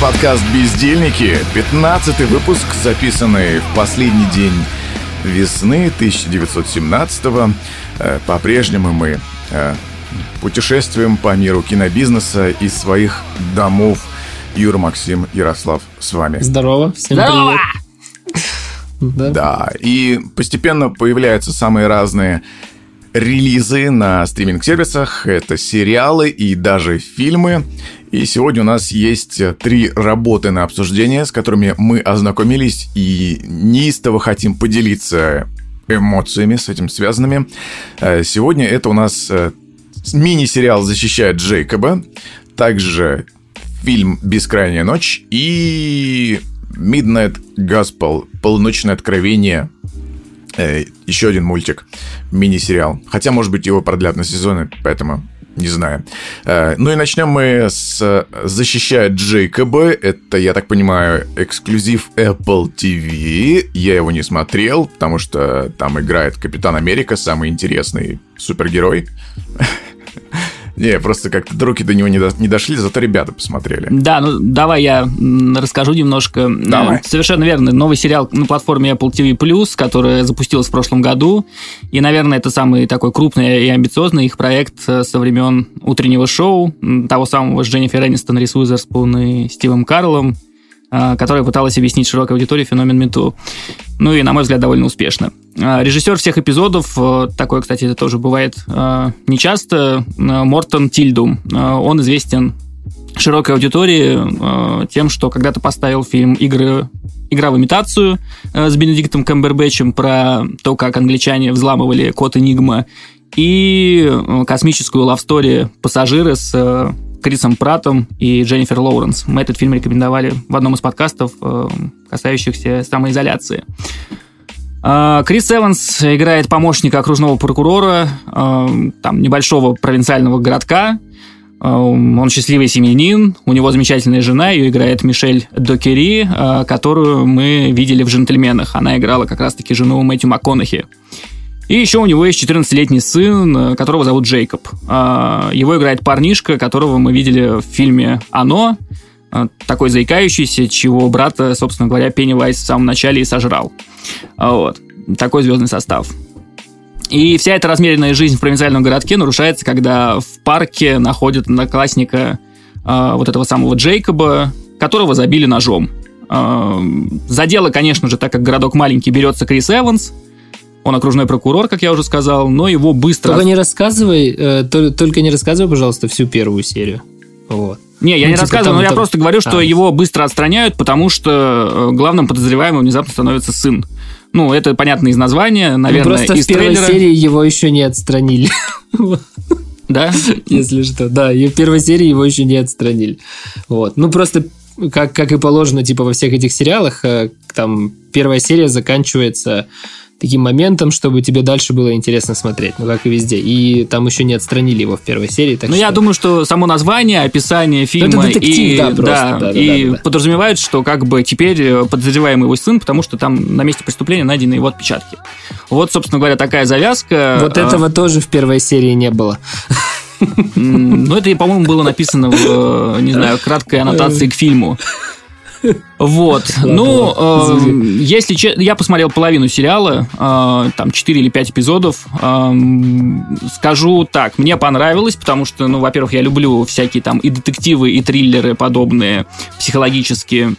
подкаст «Бездельники». 15 выпуск, записанный в последний день весны 1917-го. Э, по-прежнему мы э, путешествуем по миру кинобизнеса из своих домов. Юра, Максим, Ярослав с вами. Здорово, всем Здорово! привет. Да. Да, и постепенно появляются самые разные релизы на стриминг-сервисах. Это сериалы и даже фильмы. И сегодня у нас есть три работы на обсуждение, с которыми мы ознакомились и неистово хотим поделиться эмоциями с этим связанными. Э, Сегодня это у нас э, мини-сериал «Защищает Джейкоба», также фильм «Бескрайняя ночь» и Midnight Gospel «Полуночное откровение». Э, Еще один мультик, мини-сериал. Хотя, может быть, его продлят на сезоны, поэтому не знаю. Э, Ну и начнем мы с «Защищает Джейкоба». Это, я так понимаю, эксклюзив Apple TV. Я его не смотрел, потому что там играет Капитан Америка, самый интересный супергерой. Не, просто как-то руки до него не, до- не дошли, зато ребята посмотрели. Да, ну давай я расскажу немножко. Давай. Совершенно верно. Новый сериал на платформе Apple TV+, которая запустилась в прошлом году. И, наверное, это самый такой крупный и амбициозный их проект э, со времен утреннего шоу, того самого с Дженнифер Энистон, Рис Уизерспун и Стивом Карлом, которая пыталась объяснить широкой аудитории феномен Мету. Ну и, на мой взгляд, довольно успешно. А, Режиссер всех эпизодов, э, такое, кстати, это тоже бывает э, нечасто, э, Мортон Тильдум. Э, Он известен широкой аудитории э, тем, что когда-то поставил фильм «Игры Игра в имитацию» э, с Бенедиктом Камбербэтчем про то, как англичане взламывали код Энигма, и э, космическую лавстори «Пассажиры» с э, Крисом Пратом и Дженнифер Лоуренс. Мы этот фильм рекомендовали в одном из подкастов, э, касающихся самоизоляции. А, Крис Эванс играет помощника окружного прокурора э, там, небольшого провинциального городка. Э, Он счастливый семьянин, у него замечательная жена, ее играет Мишель Докери, э, которую мы видели в «Джентльменах». Она играла как раз-таки жену Мэтью МакКонахи. И еще у него есть 14-летний сын, э, которого зовут Джейкоб. Э, Его играет парнишка, которого мы видели в фильме «Оно», э, такой заикающийся, чего брата, собственно говоря, Пеннивайз в самом начале и сожрал. А Вот. Такой звездный состав. И вся эта размеренная жизнь в провинциальном городке нарушается, когда в парке находят одноклассника э, вот этого самого Джейкоба, которого забили ножом. За дело, конечно же, так как городок маленький, берется Крис Эванс. Он окружной прокурор, как я уже сказал, но его быстро... Только не рассказывай, э, то- только не рассказывай, пожалуйста, всю первую серию. Вот. Не, я Ну, не типа рассказываю, но я это- просто говорю, что А. его быстро отстраняют, потому что э, главным подозреваемым внезапно становится сын. Ну, это понятно из названия, Ну, наверное, просто из в первой трейлера. серии его еще не отстранили. Да? Если что, да, и в первой серии его еще не отстранили. Вот. Ну, просто, как, как и положено, типа, во всех этих сериалах, э, там, первая серия заканчивается таким моментом, чтобы тебе дальше было интересно смотреть, ну, как и везде. И там еще не отстранили его в первой серии, так Ну, что... я думаю, что само название, описание фильма детектив, и, да, просто, да, да, и да, да. подразумевает, что как бы теперь э, подозреваемый его сын, потому что там на месте преступления найдены его отпечатки. Вот, собственно говоря, такая завязка. Вот Э, этого тоже в первой серии не было. Ну, это, по-моему, было написано в, э, не знаю, краткой аннотации к фильму. Вот. Ну, э, если че- я посмотрел половину сериала, э, там 4 или 5 эпизодов, эм, скажу так, мне понравилось, потому что, ну, во-первых, я люблю всякие там и детективы, и триллеры подобные, психологические.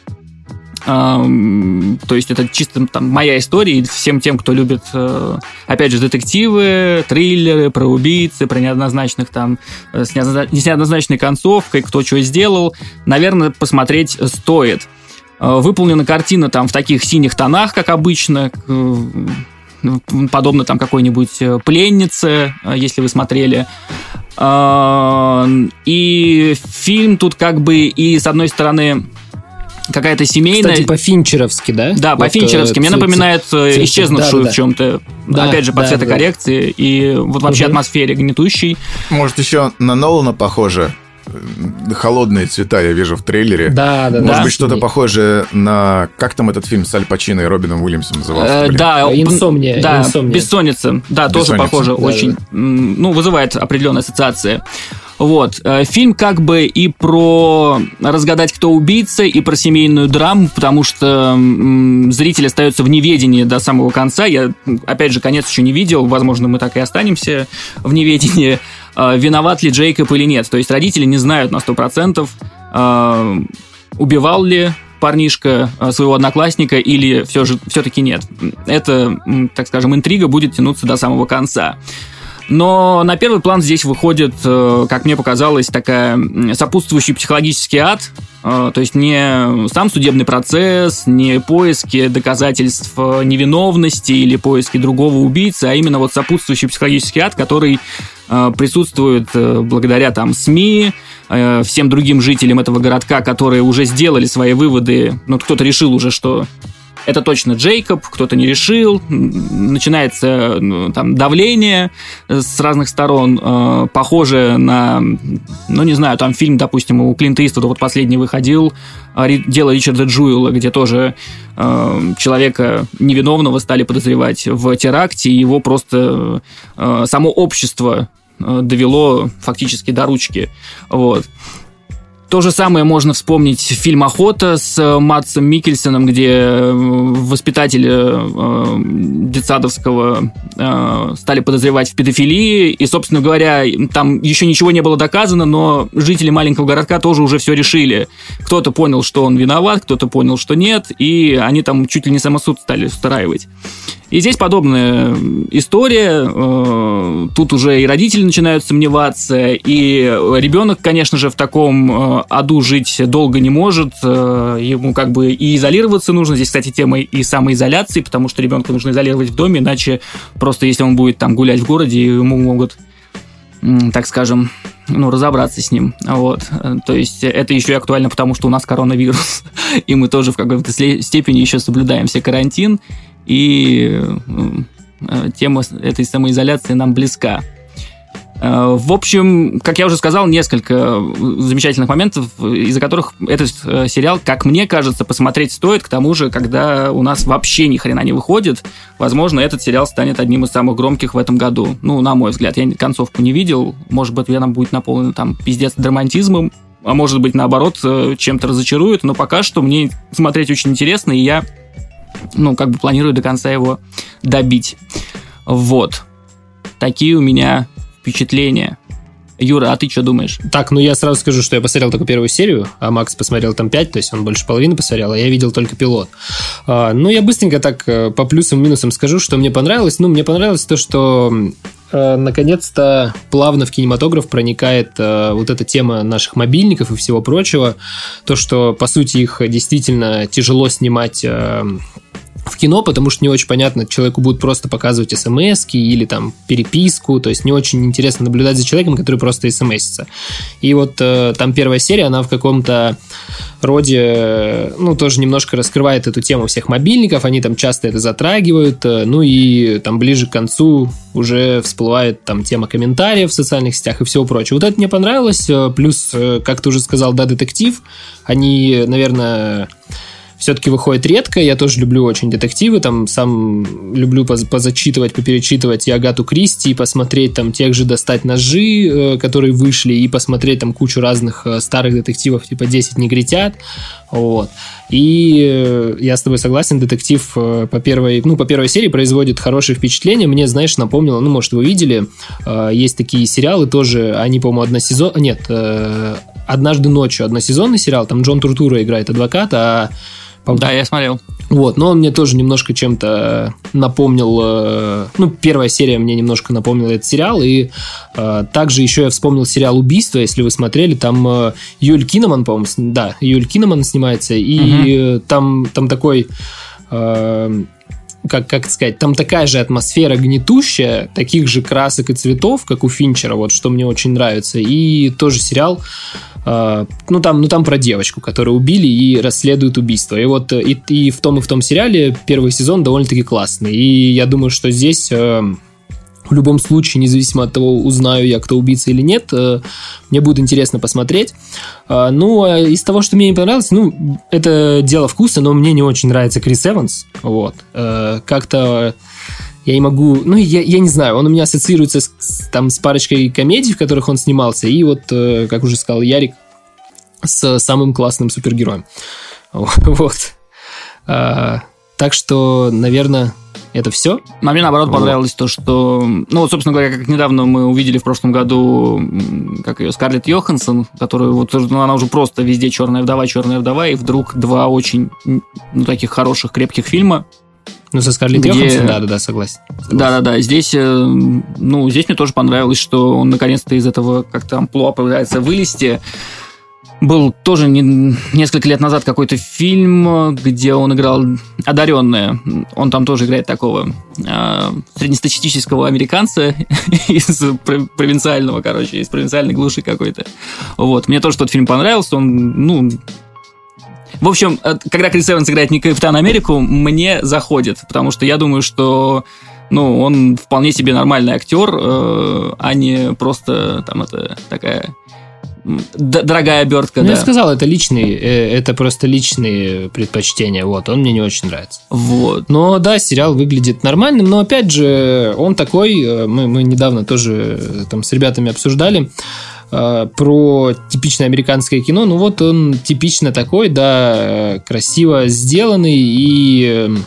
То есть это чисто там моя история, и всем тем, кто любит, э, опять же, детективы, триллеры про убийцы, про неоднозначных там, э, с, неоднозна- с неоднозначной концовкой, кто что сделал, наверное, посмотреть стоит. Э, Выполнена картина там в таких синих тонах, как обычно, подобно там какой-нибудь пленнице, если вы смотрели. И фильм тут как бы и с одной стороны какая-то семейная... Кстати, по-финчеровски, да? Да, Вот, по-финчеровски. Мне э, напоминает э, ц- исчезнувшую да-да-да. в чем-то, Да, опять же, по да, цветокоррекции и вот вообще Мгм. атмосфере гнетущей. Может, еще на Нолана похоже? Э, Холодные цвета я вижу в трейлере. Да, да, да. Может Да. быть, что-то похожее на... Как там этот фильм с Аль Пачино и Робином Уильямсом назывался? Э, да, Э, «Инсомния», Да, «Инсомния». бессонница. Да, тоже «Бессонница». похоже Да, очень. да. Ну, вызывает определенная ассоциация. Вот. Э, фильм как бы и про разгадать, кто убийца, и про семейную драму, потому что зритель остается в неведении до самого конца. Я, опять же, конец еще не видел. Возможно, мы так и останемся в неведении. Э, виноват ли Джейкоб или нет. То есть родители не знают на 100%, э, убивал ли парнишка своего одноклассника или все же все-таки нет. Это, так скажем, интрига будет тянуться до самого конца. Но на первый план здесь выходит, э, как мне показалось, такая сопутствующий психологический ад. Э, то есть не сам судебный процесс, не поиски доказательств э, невиновности или поиски другого убийцы, а именно вот сопутствующий психологический ад, который присутствует благодаря там СМИ, всем другим жителям этого городка, которые уже сделали свои выводы. Ну, кто-то решил уже, что это точно Джейкоб, кто-то не решил, начинается ну, там давление с разных сторон, э, похоже на, ну не знаю, там фильм, допустим, у Клинта Иствуда вот последний выходил, э, дело Ричарда Джуэла, где тоже э, человека невиновного стали подозревать в теракте, и его просто э, само общество э, довело фактически до ручки, вот. То же самое можно вспомнить фильм «Охота» с э, Матсом Микельсоном, где э, воспитатели э, детсадовского стали подозревать в педофилии. И, собственно говоря, там еще ничего не было доказано, но жители маленького городка тоже уже все решили. Кто-то понял, что он виноват, кто-то понял, что нет, и они там чуть ли не самосуд стали устраивать. И здесь подобная история. Тут уже и родители начинают сомневаться, и ребенок, конечно же, в таком аду жить долго не может. Э, ему как бы и изолироваться нужно. Здесь, кстати, тема и самоизоляции, потому что ребенка нужно изолировать в доме, иначе просто если он будет там гулять в городе, ему могут так скажем, ну, разобраться с ним. Вот. То есть это еще и актуально, потому что у нас коронавирус, и мы тоже в какой-то степени еще соблюдаем все карантин, и э, тема этой самоизоляции нам близка. Э, в общем, как я уже сказал, несколько замечательных моментов, из-за которых этот э, сериал, как мне кажется, посмотреть стоит. К тому же, когда у нас вообще ни хрена не выходит, возможно, этот сериал станет одним из самых громких в этом году. Ну, на мой взгляд, я концовку не видел. Может быть, она будет наполнена там пиздец драматизмом, а может быть, наоборот, чем-то разочарует. Но пока что мне смотреть очень интересно, и я ну, как бы планирую до конца его добить. Вот. Такие у меня впечатления. Юра, а ты что думаешь? Так, ну я сразу скажу, что я посмотрел только первую серию, а Макс посмотрел там пять, то есть он больше половины посмотрел, а я видел только пилот. А, ну, я быстренько так э, по плюсам и минусам скажу, что мне понравилось. Ну, мне понравилось то, что э, наконец-то плавно в кинематограф проникает э, вот эта тема наших мобильников и всего прочего. То, что, по сути, их действительно тяжело снимать э, в кино, потому что не очень понятно, человеку будут просто показывать смс или там переписку, то есть не очень интересно наблюдать за человеком, который просто смсится. И вот э, там первая серия, она в каком-то роде, ну, тоже немножко раскрывает эту тему всех мобильников, они там часто это затрагивают, э, ну и там ближе к концу уже всплывает там тема комментариев в социальных сетях и всего прочего. Вот это мне понравилось, э, плюс, э, как ты уже сказал, да, детектив, они, наверное, все-таки выходит редко. Я тоже люблю очень детективы, там сам люблю позачитывать, поперечитывать и Агату Кристи, и посмотреть там тех же «Достать ножи», э, которые вышли, и посмотреть там кучу разных э, старых детективов, типа «10 негритят». Вот. И э, я с тобой согласен, детектив по первой, ну, по первой серии производит хорошее впечатление. Мне, знаешь, напомнило, ну, может, вы видели, есть такие сериалы тоже, они, по-моему, односезон... Нет, «Однажды ночью» односезонный сериал, там Джон Туртура играет адвоката, а да, я смотрел. Вот, но он мне тоже немножко чем-то напомнил, э, ну, первая серия мне немножко напомнила этот сериал, и э, также еще я вспомнил сериал «Убийство», если вы смотрели, там э, Юль Киноман, по-моему, да, Юль Киноман снимается, и угу. там, там такой... Э, как, как сказать, там такая же атмосфера гнетущая, таких же красок и цветов, как у Финчера, вот что мне очень нравится. И тоже сериал ну там, ну там про девочку, которую убили и расследуют убийство. И вот и, и в том и в том сериале первый сезон довольно-таки классный. И я думаю, что здесь э, в любом случае, независимо от того, узнаю я, кто убийца или нет, э, мне будет интересно посмотреть. Ну, а из того, что мне не понравилось, ну, это дело вкуса, но мне не очень нравится Крис Эванс. Вот. Э, как-то я не могу, ну, я, я не знаю, он у меня ассоциируется с, с, там, с парочкой комедий, в которых он снимался, и вот, э, как уже сказал Ярик, с самым классным супергероем. Вот. А, так что, наверное, это все. А мне, наоборот, вот. понравилось то, что... Ну, вот, собственно говоря, как недавно мы увидели в прошлом году, как ее, Скарлетт Йоханссон, которую вот, ну, она уже просто везде «Черная вдова», «Черная вдова», и вдруг два очень, ну, таких хороших, крепких фильма ну, со Скарлетт где... Йоханссон, да-да-да, согласен. Да-да-да, здесь, э, ну, здесь мне тоже понравилось, что он наконец-то из этого как-то амплуа пытается вылезти. Был тоже не, несколько лет назад какой-то фильм, где он играл одаренное. Он там тоже играет такого э, среднестатистического американца из провинциального, короче, из провинциальной глуши какой-то. Вот. Мне тоже тот фильм понравился. Он, ну, в общем, э, когда Крис Эванс играет не Капитан Америку, мне заходит, потому что я думаю, что ну, он вполне себе нормальный актер, э, а не просто там это такая дорогая обертка. Ну, да. я сказал, это личные, э, это просто личные предпочтения. Вот, он мне не очень нравится. Вот. Но да, сериал выглядит нормальным, но опять же, он такой, мы, мы недавно тоже там с ребятами обсуждали, Э, про типичное американское кино. Ну вот он типично такой, да, красиво сделанный и эм,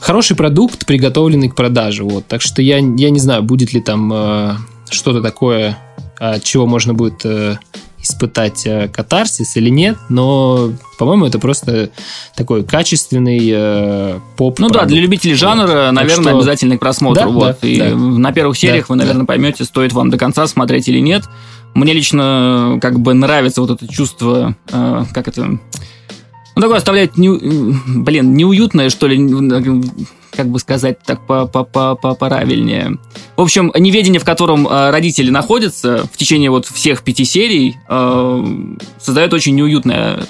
хороший продукт, приготовленный к продаже. Вот. Так что я, я не знаю, будет ли там э, что-то такое, от чего можно будет э, испытать э, катарсис или нет, но, по-моему, это просто такой качественный э, поп. Ну да, для любителей жанра, вот. наверное, что... обязательно к просмотру. Да, вот. Да, и да. на первых сериях да, вы, наверное, да. поймете, стоит вам до конца смотреть или нет. Мне лично как бы нравится вот это чувство, э, как это... Ну, такое оставляет, не, блин, неуютное, что ли, как бы сказать так по -по -по -по правильнее. В общем, неведение, в котором э, родители находятся в течение вот всех пяти серий, э, создает очень неуютное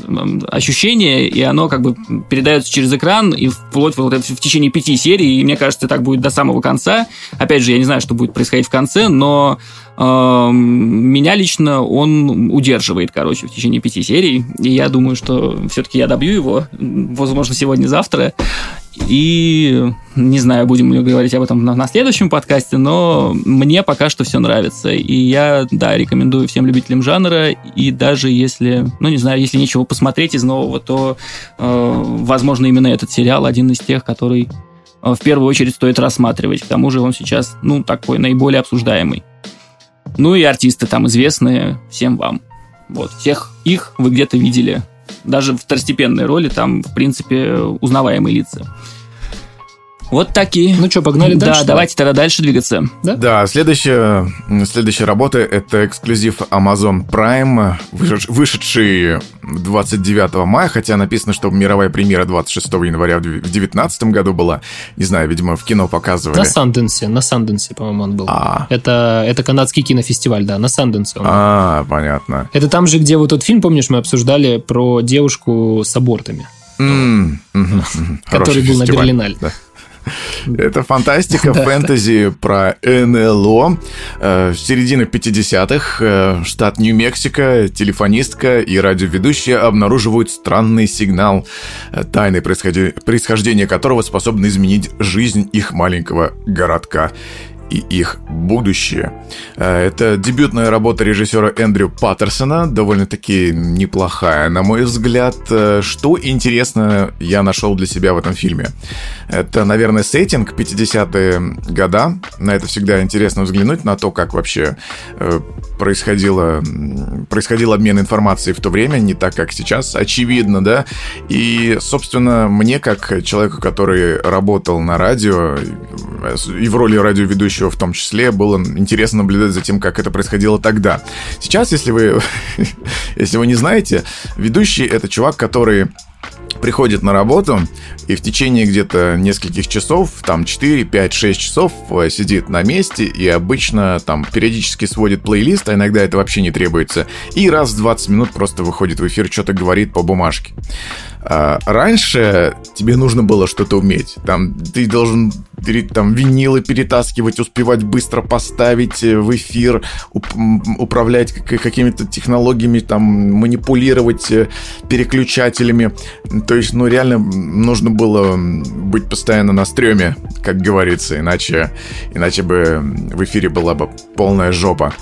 ощущение, и оно как бы передается через экран, и вплоть вот в течение пяти серий, и мне кажется, так будет до самого конца. Опять же, я не знаю, что будет происходить в конце, но э, меня лично он удерживает, короче, в течение пяти серий, и я думаю, что все-таки я добью его, возможно, сегодня-завтра, и не знаю, будем ли говорить об этом на, на следующем подкасте, но мне пока что все нравится. И я, да, рекомендую всем любителям жанра. И даже если, ну не знаю, если нечего посмотреть из нового, то, э, возможно, именно этот сериал один из тех, который э, в первую очередь стоит рассматривать. К тому же он сейчас, ну, такой наиболее обсуждаемый. Ну и артисты там известные всем вам. Вот, всех их вы где-то видели даже второстепенной роли там, в принципе, узнаваемые лица. Вот такие. Ну что, погнали дальше? Да, давайте тогда дальше двигаться. Да, да следующая, следующая работа — это эксклюзив Amazon Prime, вышедший 29 мая, хотя написано, что мировая премьера 26 января в 2019 году была. Не знаю, видимо, в кино показывали. На Санденсе, на Санденсе, по-моему, он был. А. Это, это канадский кинофестиваль, да, на Санденсе он А, был. понятно. Это там же, где вот тот фильм, помнишь, мы обсуждали про девушку с абортами. Mm, который был на Берлинале. Да. Это фантастика, фэнтези про НЛО. Э, в середине 50-х э, штат Нью-Мексико, телефонистка и радиоведущая обнаруживают странный сигнал, э, тайны происхождения которого способны изменить жизнь их маленького городка и их будущее. Э, это дебютная работа режиссера Эндрю Паттерсона, довольно-таки неплохая, на мой взгляд. Э, что интересно я нашел для себя в этом фильме? Это, наверное, сеттинг 50-е года. На это всегда интересно взглянуть, на то, как вообще э, происходило, происходил обмен информацией в то время, не так, как сейчас, очевидно, да. И, собственно, мне, как человеку, который работал на радио, и в роли радиоведущего в том числе, было интересно наблюдать за тем, как это происходило тогда. Сейчас, если вы, если вы не знаете, ведущий — это чувак, который приходит на работу и в течение где-то нескольких часов, там 4, 5, 6 часов э, сидит на месте и обычно там периодически сводит плейлист, а иногда это вообще не требуется, и раз в 20 минут просто выходит в эфир, что-то говорит по бумажке. А раньше тебе нужно было что-то уметь. Там ты должен там винилы перетаскивать, успевать быстро поставить э, в эфир, управлять какими-то технологиями, там манипулировать э, переключателями. То есть, ну, реально нужно было быть постоянно на стреме, как говорится, иначе, иначе бы в эфире была бы полная жопа.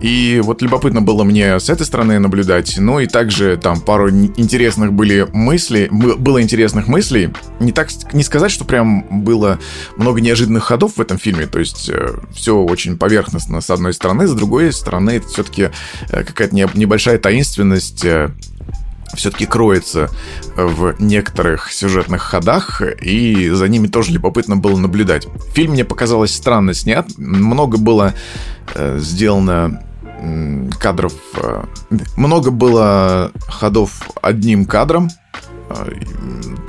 И вот любопытно было мне с этой стороны наблюдать. Ну и также там пару интересных были мысли, было интересных мыслей. Не так, не сказать, что прям было много неожиданных ходов в этом фильме. То есть э, все очень поверхностно с одной стороны, с другой стороны это все-таки э, какая-то небольшая таинственность э, все-таки кроется в некоторых сюжетных ходах, и за ними тоже любопытно было наблюдать. Фильм мне показалось странно снят, много было э, сделано кадров, э, много было ходов одним кадром,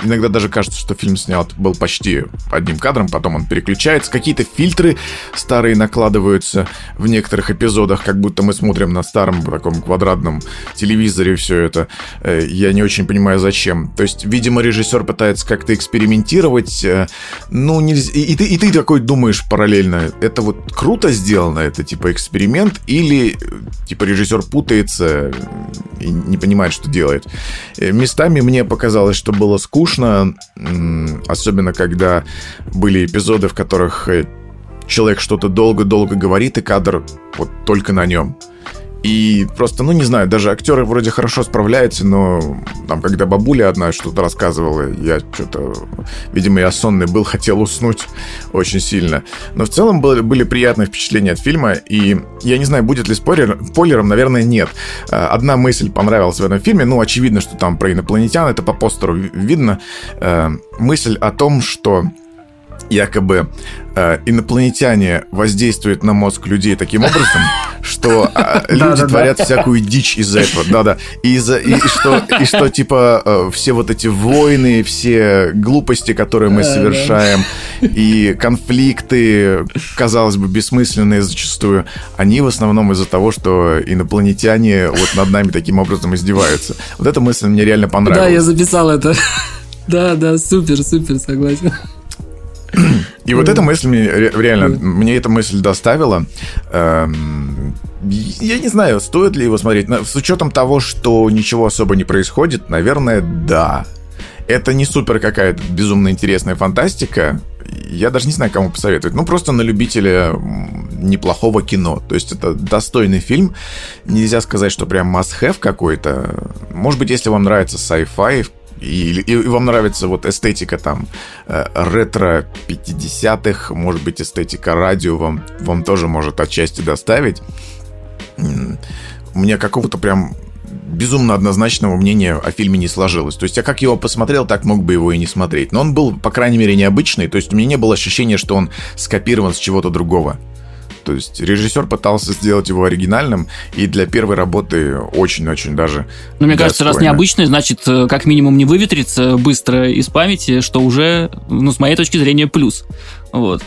иногда даже кажется, что фильм снят был почти одним кадром, потом он переключается. Какие-то фильтры старые накладываются в некоторых эпизодах, как будто мы смотрим на старом таком квадратном телевизоре все это. Э, я не очень понимаю, зачем. То есть, видимо, режиссер пытается как-то экспериментировать. Э, ну, нельзя... И, ты, и ты такой думаешь параллельно, это вот круто сделано, это типа эксперимент, или типа режиссер путается и не понимает, что делает. Э, местами мне показалось казалось, что было скучно, особенно когда были эпизоды, в которых э, человек что-то долго-долго говорит, и кадр вот только на нем. И просто, ну, не знаю, даже актеры вроде хорошо справляются, но там, когда бабуля одна что-то рассказывала, я что-то, видимо, я сонный был, хотел уснуть очень сильно. Но в целом были, были приятные впечатления от фильма, и я не знаю, будет ли спойлер, спойлером, наверное, нет. А, одна мысль понравилась в этом фильме, ну, очевидно, что там про инопланетян, это по постеру видно. Э, мысль о том, что якобы э, инопланетяне воздействуют на мозг людей таким образом, что э, люди творят всякую дичь из-за этого. Да-да. И, из-за, и, и, что, и что, типа, э, все вот эти войны, все глупости, которые мы совершаем, и конфликты, казалось бы, бессмысленные зачастую, они в основном из-за того, что инопланетяне вот над нами таким образом издеваются. Вот эта мысль мне реально понравилась. Да, я записал это. Да, да, супер, супер, согласен. И вот эта мысль мне реально, мне эта мысль доставила. Эм, я не знаю, стоит ли его смотреть. С учетом того, что ничего особо не происходит, наверное, да. Это не супер какая-то безумно интересная фантастика. Я даже не знаю, кому посоветовать. Ну, просто на любителя неплохого кино. То есть это достойный фильм. Нельзя сказать, что прям must-have какой-то. Может быть, если вам нравится sci-fi, и, и, и вам нравится вот эстетика там э, ретро 50-х, может быть, эстетика радио вам, вам тоже может отчасти доставить. У меня какого-то прям безумно однозначного мнения о фильме не сложилось. То есть я как его посмотрел, так мог бы его и не смотреть. Но он был, по крайней мере, необычный. То есть у меня не было ощущения, что он скопирован с чего-то другого. То есть режиссер пытался сделать его оригинальным, и для первой работы очень-очень даже. Ну, мне кажется, раз необычный, значит, э, как минимум не выветрится быстро из памяти, что уже, ну, с моей точки зрения, плюс. Вот.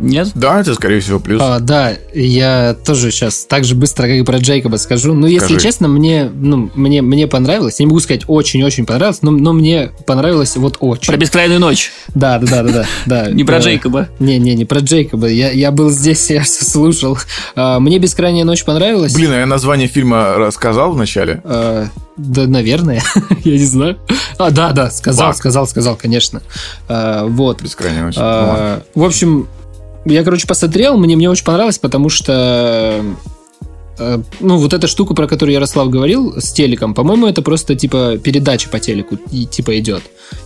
Нет? Да, это, скорее всего, плюс. А, да, я тоже сейчас так же быстро, как и про Джейкоба скажу. Ну, если Скажи. честно, мне, ну, мне, мне понравилось. Я не могу сказать очень-очень понравилось, но, но мне понравилось вот очень. Про бескрайную ночь. Да, да, да, да. да. Не про Джейкоба. Не, не, не про Джейкоба. Я, я был здесь, я все слушал. А, мне бескрайняя ночь понравилась. Блин, а я название фильма рассказал вначале? А, да, наверное, я не знаю. А, да, да, сказал, Фак. сказал, сказал, конечно. А, вот. Бескрайняя ночь. А, ну, в общем, я, короче, посмотрел, мне, мне очень понравилось, потому что э, ну, вот эта штука, про которую Ярослав говорил с телеком, по-моему, это просто, типа, передача по телеку, и, типа, идет,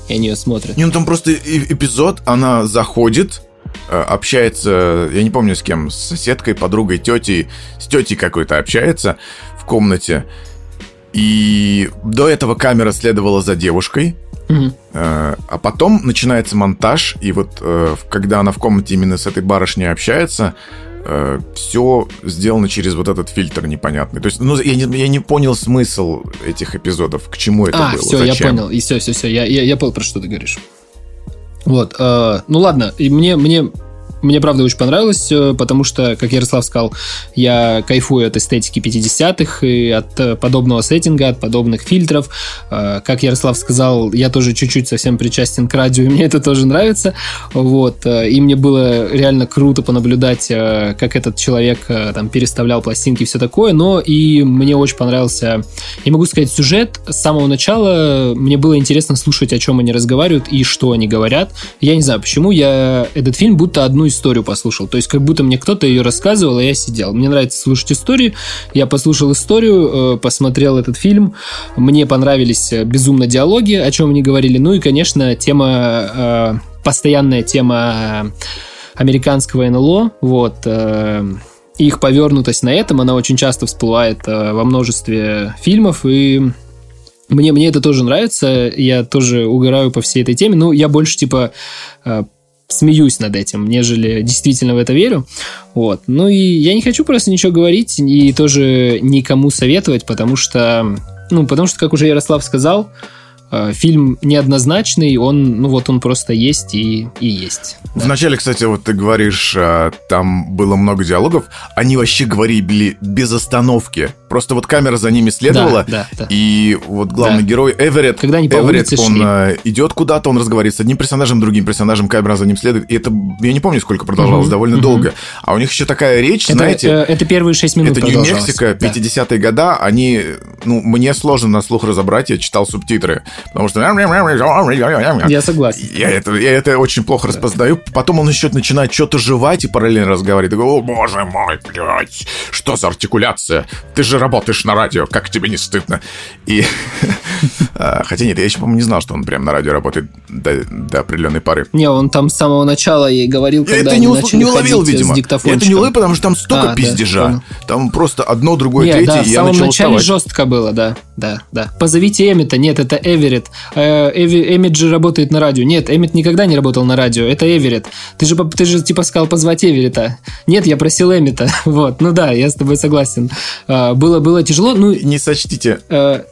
и они ее смотрят. Не, ну, там просто эпизод, она заходит, э, общается, я не помню с кем, с соседкой, подругой, тетей, с тетей какой-то общается в комнате, и до этого камера следовала за девушкой, Угу. Потом начинается монтаж, и вот э, когда она в комнате именно с этой барышней общается, э, все сделано через вот этот фильтр непонятный. То есть, ну, я не, я не понял смысл этих эпизодов, к чему это а, было. все, Зачем? я понял, и все, все, все, я, я, я понял, про что ты говоришь. Вот, э, ну ладно, и мне, мне мне правда очень понравилось, э, потому что, как Ярослав сказал, я кайфую от эстетики 50-х и от э, подобного сеттинга, от подобных фильтров. Э, как Ярослав сказал, я тоже чуть-чуть совсем причастен к радио, и мне это тоже нравится. Вот. И мне было реально круто понаблюдать, как этот человек там переставлял пластинки и все такое, но и мне очень понравился, я могу сказать, сюжет. С самого начала мне было интересно слушать, о чем они разговаривают и что они говорят. Я не знаю, почему я этот фильм будто одну историю послушал. То есть, как будто мне кто-то ее рассказывал, и я сидел. Мне нравится слушать истории. Я послушал историю, э, посмотрел этот фильм. Мне понравились э, безумно диалоги, о чем они говорили. Ну и, конечно, тема, э, постоянная тема американского НЛО. Вот их повернутость на этом, она очень часто всплывает во множестве фильмов, и мне, мне это тоже нравится, я тоже угораю по всей этой теме. Ну, я больше, типа, смеюсь над этим, нежели действительно в это верю. Вот. Ну и я не хочу просто ничего говорить и тоже никому советовать, потому что, ну, потому что, как уже Ярослав сказал, фильм неоднозначный, он, ну вот он просто есть и, и есть. Да. Вначале, кстати, вот ты говоришь, э, там было много диалогов, они вообще говорили без остановки. Просто вот камера за ними следовала, да, да, да. и вот главный да. герой Эверетт, Когда они Эверетт, он шли. Э, идет куда-то, он разговаривает с одним персонажем, другим персонажем, камера за ним следует, и это, я не помню, сколько продолжалось, угу, довольно угу. долго. А у них еще такая речь, это, знаете... Э, это первые шесть минут Это Нью-Мексико, 50-е да. года, они, ну, мне сложно на слух разобрать, я читал субтитры, потому что я согласен. Я это, я это очень плохо распознаю. Потом он еще начинает что-то жевать и параллельно разговаривать. Такой, о, боже мой, блядь, что за артикуляция? Ты же работаешь на радио, как тебе не стыдно? И... А, хотя нет, я еще, по-моему, не знал, что он прям на радио работает до, до определенной поры. Не, он там с самого начала и говорил, когда это не, начали не уловил, видимо. Это не уловил, потому что там столько а, пиздежа. Да, там просто одно, другое, нет, третье, да, и я начал начале жестко было, да. Да, да. Позовите Эмита. Нет, это Эверетт. Э, Эви, Эмит же работает на радио. Нет, Эмит никогда не работал на радио. Это Эверетт. Ты же, ты же типа сказал позвать Эверетта. Нет, я просил Эмита. Вот. Ну да, я с тобой согласен. Э, было, было тяжело. Ну, не сочтите. Э,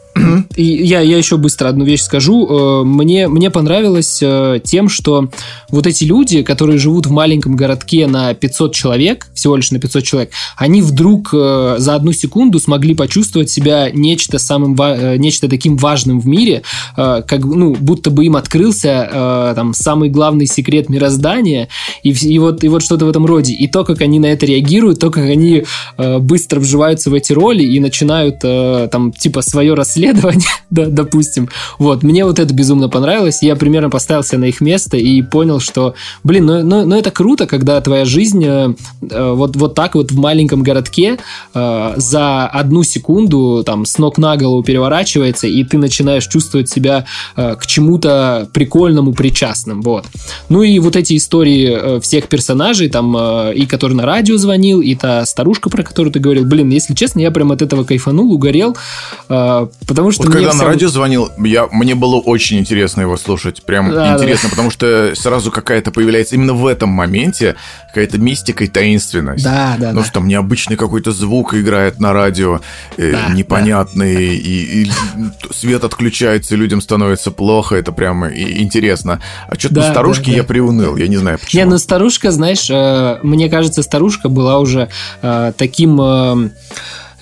и я, я еще быстро одну вещь скажу. Э, мне, мне понравилось э, тем, что вот эти люди, которые живут в маленьком городке на 500 человек, всего лишь на 500 человек, они вдруг э, за одну секунду смогли почувствовать себя нечто, самым, нечто таким важным в мире, как, ну, будто бы им открылся там самый главный секрет мироздания, и, и, вот, и вот что-то в этом роде. И то, как они на это реагируют, то, как они быстро вживаются в эти роли и начинают там, типа, свое расследование исследования, да, допустим. Вот, мне вот это безумно понравилось. Я примерно поставился на их место и понял, что, блин, ну, ну, ну это круто, когда твоя жизнь э, э, вот, вот так вот в маленьком городке э, за одну секунду там с ног на голову переворачивается, и ты начинаешь чувствовать себя э, к чему-то прикольному причастным. Вот. Ну и вот эти истории э, всех персонажей, там, э, и который на радио звонил, и та старушка, про которую ты говорил, блин, если честно, я прям от этого кайфанул, угорел, э, Потому что вот когда всем... на радио звонил, я, мне было очень интересно его слушать. Прям да, интересно, да. потому что сразу какая-то появляется именно в этом моменте какая-то мистика и таинственность. Да, да. Ну да. что там необычный какой-то звук играет на радио, э, да, непонятный, да. И, и свет отключается, и людям становится плохо. Это прямо интересно. А что-то да, на старушке да, да. я приуныл, я не знаю почему. Не, ну старушка, знаешь, э, мне кажется, старушка была уже э, таким...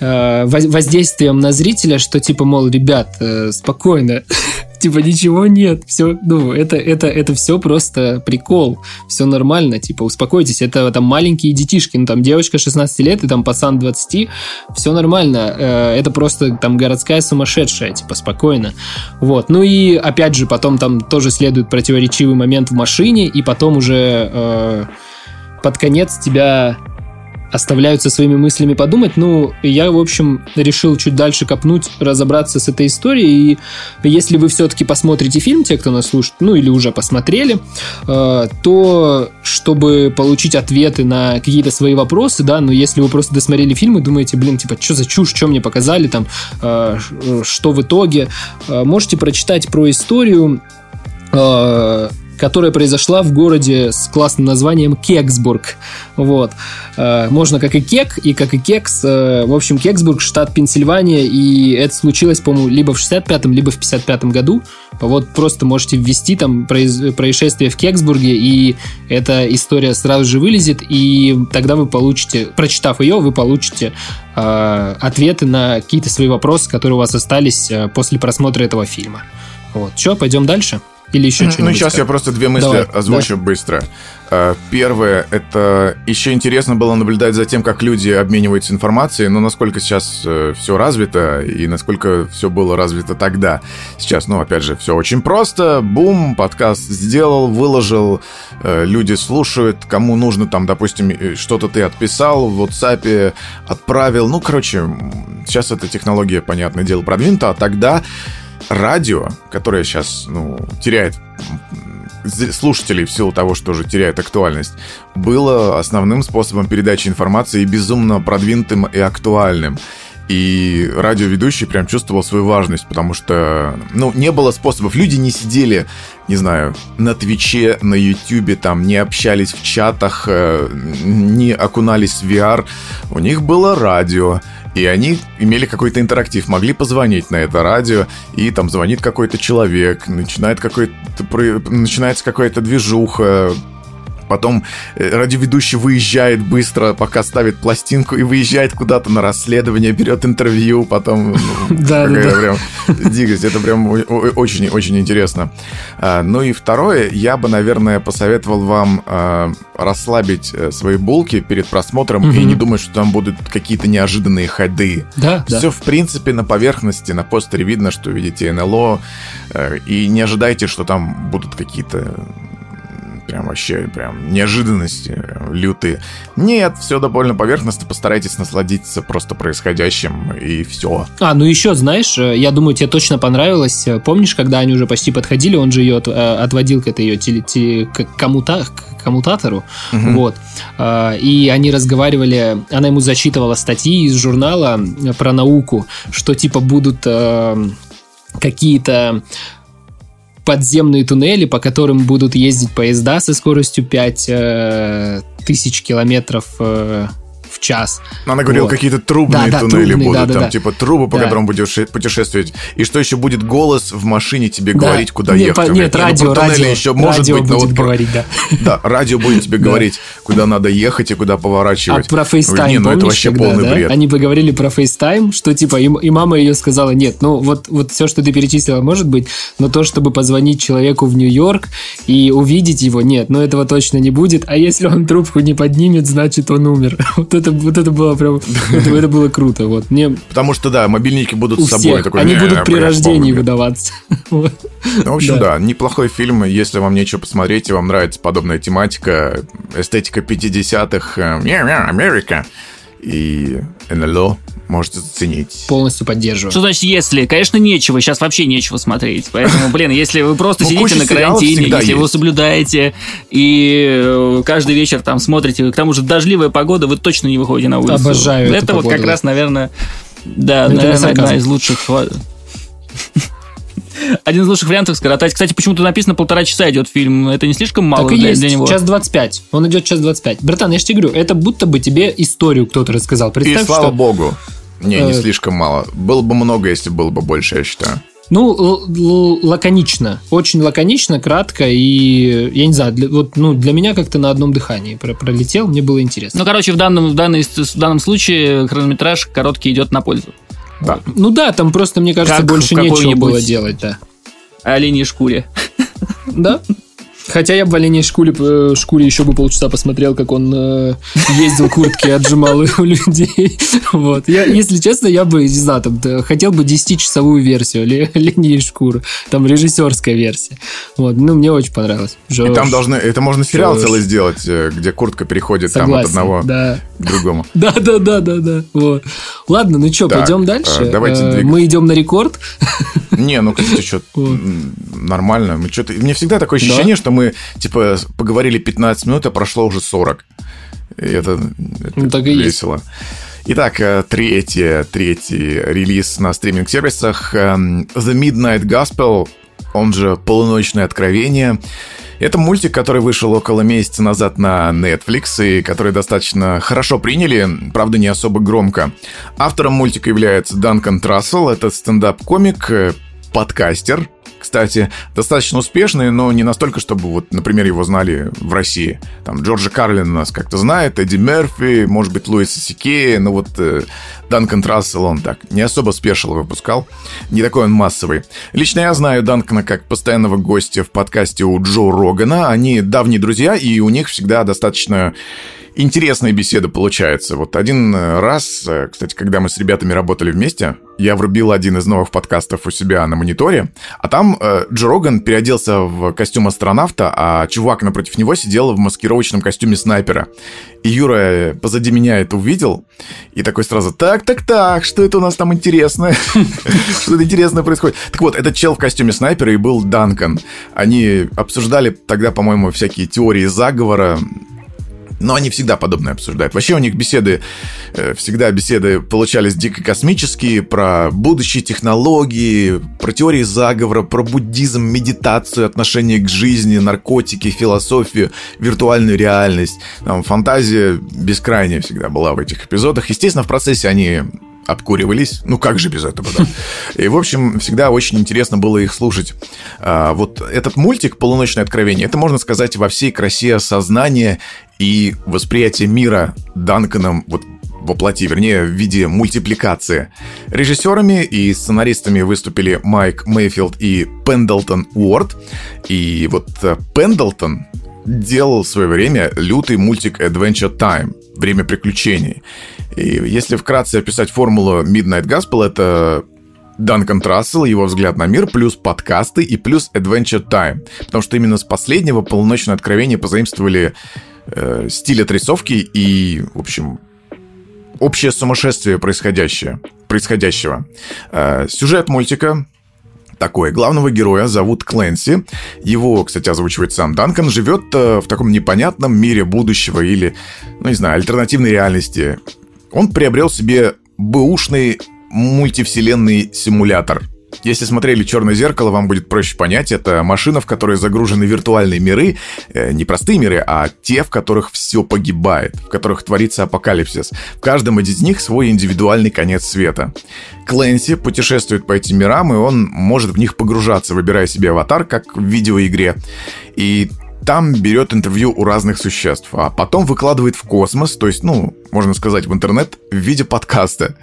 Э, воздействием на зрителя, что типа, мол, ребят, э, спокойно, типа ничего нет, все, ну, это, это, это все просто прикол, все нормально, типа, успокойтесь, это там маленькие детишки, ну, там девочка 16 лет и там пацан 20, все нормально, э, это просто там городская сумасшедшая, типа, спокойно, вот, ну и опять же, потом там тоже следует противоречивый момент в машине, и потом уже под конец тебя оставляют со своими мыслями подумать. Ну, я, в общем, решил чуть дальше копнуть, разобраться с этой историей. И если вы все-таки посмотрите фильм, те, кто нас слушает, ну или уже посмотрели, э, то чтобы получить ответы на какие-то свои вопросы, да, но если вы просто досмотрели фильм и думаете, блин, типа, что за чушь, что мне показали, там, э, что в итоге, э, можете прочитать про историю которая произошла в городе с классным названием Кексбург. Вот. Э, можно как и Кек, и как и Кекс. Э, в общем, Кексбург, штат Пенсильвания, и это случилось, по-моему, либо в 65-м, либо в 55-м году. Вот просто можете ввести там происшествие в Кексбурге, и эта история сразу же вылезет, и тогда вы получите, прочитав ее, вы получите э, ответы на какие-то свои вопросы, которые у вас остались после просмотра этого фильма. Вот. Что, пойдем дальше? Или еще что-нибудь? Ну, сейчас я просто две мысли Давай, озвучу да. быстро. А, первое, это еще интересно было наблюдать за тем, как люди обмениваются информацией, но насколько сейчас э, все развито и насколько все было развито тогда. Сейчас, ну, опять же, все очень просто. Бум, подкаст сделал, выложил, э, люди слушают, кому нужно там, допустим, э, что-то ты отписал в WhatsApp, отправил. Ну, короче, сейчас эта технология, понятное дело, продвинута, а тогда радио, которое сейчас, ну, теряет слушателей в силу того, что уже теряет актуальность, было основным способом передачи информации и безумно продвинутым и актуальным. И радиоведущий прям чувствовал свою важность, потому что, ну, не было способов. Люди не сидели, не знаю, на Твиче, на Ютубе, там, не общались в чатах, э, не окунались в VR. У них было радио. И они имели какой-то интерактив, могли позвонить на это радио, и там звонит какой-то человек, начинает какой-то, начинается какая-то движуха, Потом э, радиоведущий выезжает быстро, пока ставит пластинку и выезжает куда-то на расследование, берет интервью, потом... Ну, да, да, прям дикость. Это прям очень-очень интересно. А, ну и второе, я бы, наверное, посоветовал вам а, расслабить э, свои булки перед просмотром и не думать, что там будут какие-то неожиданные ходы. Да, Все, в принципе, на поверхности, на постере видно, что видите НЛО, э, и не ожидайте, что там будут какие-то прям вообще прям неожиданности прям лютые. Нет, все довольно поверхностно, постарайтесь насладиться просто происходящим и все. А, ну еще, знаешь, э, я думаю, тебе точно понравилось. Помнишь, когда они уже почти подходили, он же ее э, отводил к этой ее теле, теле, к коммута, к коммутатору, угу. вот. И они разговаривали, она ему зачитывала статьи из журнала про науку, что типа будут э, какие-то подземные туннели, по которым будут ездить поезда со скоростью 5 э, тысяч километров э, час. Она говорила, вот. какие-то трубные да, да, туннели трубные, будут, да, да, там, да. типа трубы, по да. которым будешь путешествовать. И что еще будет голос в машине тебе да. говорить, куда нет, ехать. По, нет, радио, ну, радио, еще может радио быть, будет вот говорить, да. Да, радио будет тебе говорить, куда надо ехать и куда поворачивать. А про FaceTime, Не, ну это вообще полный бред. Они поговорили про FaceTime, что типа, и, мама ее сказала, нет, ну вот, вот все, что ты перечислила, может быть, но то, чтобы позвонить человеку в Нью-Йорк и увидеть его, нет, ну этого точно не будет. А если он трубку не поднимет, значит он умер. Вот это, вот это было прям это, это было круто. Вот. Мне... Потому что, да, мобильники будут с собой. Всех. Такой, Они будут при рождении выдаваться. вот. Ну, в общем, да. да, неплохой фильм. Если вам нечего посмотреть, и вам нравится подобная тематика, эстетика 50-х, э, Америка и НЛО, можете заценить. Полностью поддерживаю. Что значит если? Конечно, нечего. Сейчас вообще нечего смотреть. Поэтому, блин, если вы просто ну, сидите на карантине, если вы соблюдаете и э, каждый вечер там смотрите, к тому же дождливая погода, вы точно не выходите на улицу. Обожаю Это вот как раз, наверное, да, наверное, одна из лучших один из лучших вариантов скоротать. Кстати, почему-то написано полтора часа идет фильм. Это не слишком мало так и для, есть. для него? Час 25. Он идет час 25. Братан, я же тебе говорю, это будто бы тебе историю кто-то рассказал. Представь, и слава что... богу. Не, не э, слишком мало. Было бы много, если было бы больше, я считаю. Ну, лаконично. Очень лаконично, кратко и, я не знаю, для, вот, ну, для меня как-то на одном дыхании пролетел, мне было интересно. Ну, короче, в данном, в, данной, в данном случае хронометраж короткий идет на пользу. Да. Ну да, там просто, мне кажется, как больше нечего было делать, да. Оленей шкуре. Да. Хотя я бы в оленей шкуре, э, шкуре еще бы полчаса посмотрел, как он э, ездил куртки и отжимал у людей. Вот. Я, если честно, я бы, не знаю, там, да, хотел бы 10-часовую версию оленей шкуры. Там режиссерская версия. Вот. Ну, мне очень понравилось. Жёж. И там должны, это можно сериал Жёж. целый сделать, э, где куртка переходит Согласен, там от одного да. к другому. Да, да, да, да, да. Вот. Ладно, ну что, пойдем дальше. Давайте Мы идем на рекорд. Не, ну, кстати, что нормально. Мы что-то... Мне всегда такое ощущение, что мы, типа, поговорили 15 минут, а прошло уже 40. И это, это ну, так и весело. Есть. Итак, э, третий, третий релиз на стриминг-сервисах. Эм, The Midnight Gospel он же «Полуночное откровение». Это мультик, который вышел около месяца назад на Netflix и который достаточно хорошо приняли, правда, не особо громко. Автором мультика является Данкан Трассел, это стендап-комик, э, подкастер, кстати, достаточно успешный, но не настолько, чтобы, вот, например, его знали в России. Там Джорджа Карлин нас как-то знает, Эдди Мерфи, может быть, Луиса Сикея, но вот э, Данкан Трассел он так не особо спешил выпускал. Не такой он массовый. Лично я знаю Данкана как постоянного гостя в подкасте у Джо Рогана. Они давние друзья, и у них всегда достаточно интересная беседа получается. Вот один раз, э, кстати, когда мы с ребятами работали вместе, я врубил один из новых подкастов у себя на мониторе, а там э, Джо переоделся в костюм астронавта, а чувак напротив него сидел в маскировочном костюме снайпера. И Юра э, позади меня это увидел, и такой сразу, так, так, так, что это у нас там интересное? Что-то интересное происходит. Так вот, этот чел в костюме снайпера и был Данкан. Они обсуждали тогда, по-моему, всякие теории заговора, но они всегда подобное обсуждают. Вообще у них беседы, э, всегда беседы получались дико космические, про будущие технологии, про теории заговора, про буддизм, медитацию, отношение к жизни, наркотики, философию, виртуальную реальность. Там фантазия бескрайняя всегда была в этих эпизодах. Естественно, в процессе они обкуривались. Ну, как же без этого, да? И, в общем, всегда очень интересно было их слушать. А, вот этот мультик «Полуночное откровение» — это, можно сказать, во всей красе сознания и восприятие мира Данканом вот воплоти, вернее, в виде мультипликации. Режиссерами и сценаристами выступили Майк Мейфилд и Пендлтон Уорд. И вот э, Пендлтон делал в свое время лютый мультик Adventure Time – Время приключений. И если вкратце описать формулу Midnight Gospel, это Данкан Трассел, его взгляд на мир, плюс подкасты и плюс Adventure Time. Потому что именно с последнего полуночное откровение позаимствовали э, стиль отрисовки и, в общем, общее сумасшествие происходящее, происходящего. Э, сюжет мультика такой. Главного героя зовут Клэнси. Его, кстати, озвучивает сам Данкан. Живет э, в таком непонятном мире будущего или, ну не знаю, альтернативной реальности. Он приобрел себе бэушный мультивселенный симулятор. Если смотрели «Черное зеркало», вам будет проще понять. Это машина, в которой загружены виртуальные миры. Э, не простые миры, а те, в которых все погибает, в которых творится апокалипсис. В каждом из них свой индивидуальный конец света. Клэнси путешествует по этим мирам, и он может в них погружаться, выбирая себе аватар, как в видеоигре. И там берет интервью у разных существ, а потом выкладывает в космос, то есть, ну, можно сказать, в интернет в виде подкаста.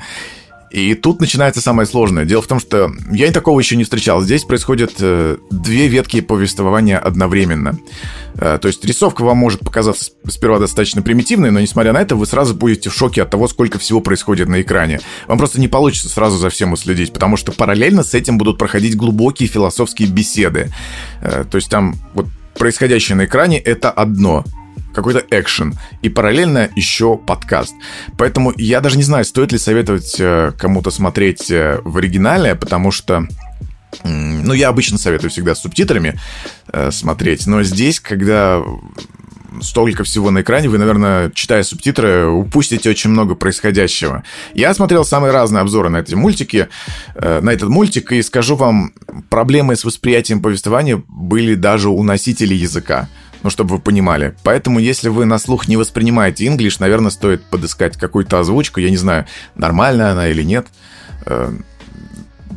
И тут начинается самое сложное. Дело в том, что я такого еще не встречал. Здесь происходят э, две ветки повествования одновременно. Э, то есть рисовка вам может показаться сперва достаточно примитивной, но несмотря на это, вы сразу будете в шоке от того, сколько всего происходит на экране. Вам просто не получится сразу за всем уследить, потому что параллельно с этим будут проходить глубокие философские беседы. Э, то есть там вот происходящее на экране это одно, какой-то экшен, и параллельно еще подкаст. Поэтому я даже не знаю, стоит ли советовать э, кому-то смотреть э, в оригинале, потому что ну, я обычно советую всегда с субтитрами э, смотреть, но здесь, когда столько всего на экране, вы, наверное, читая субтитры, упустите очень много происходящего. Я смотрел самые разные обзоры на эти мультики, э, на этот мультик, и скажу вам, проблемы с восприятием повествования были даже у носителей языка. Ну, чтобы вы понимали. Поэтому, если вы на слух не воспринимаете English, наверное, стоит подыскать какую-то озвучку. Я не знаю, нормальная она или нет.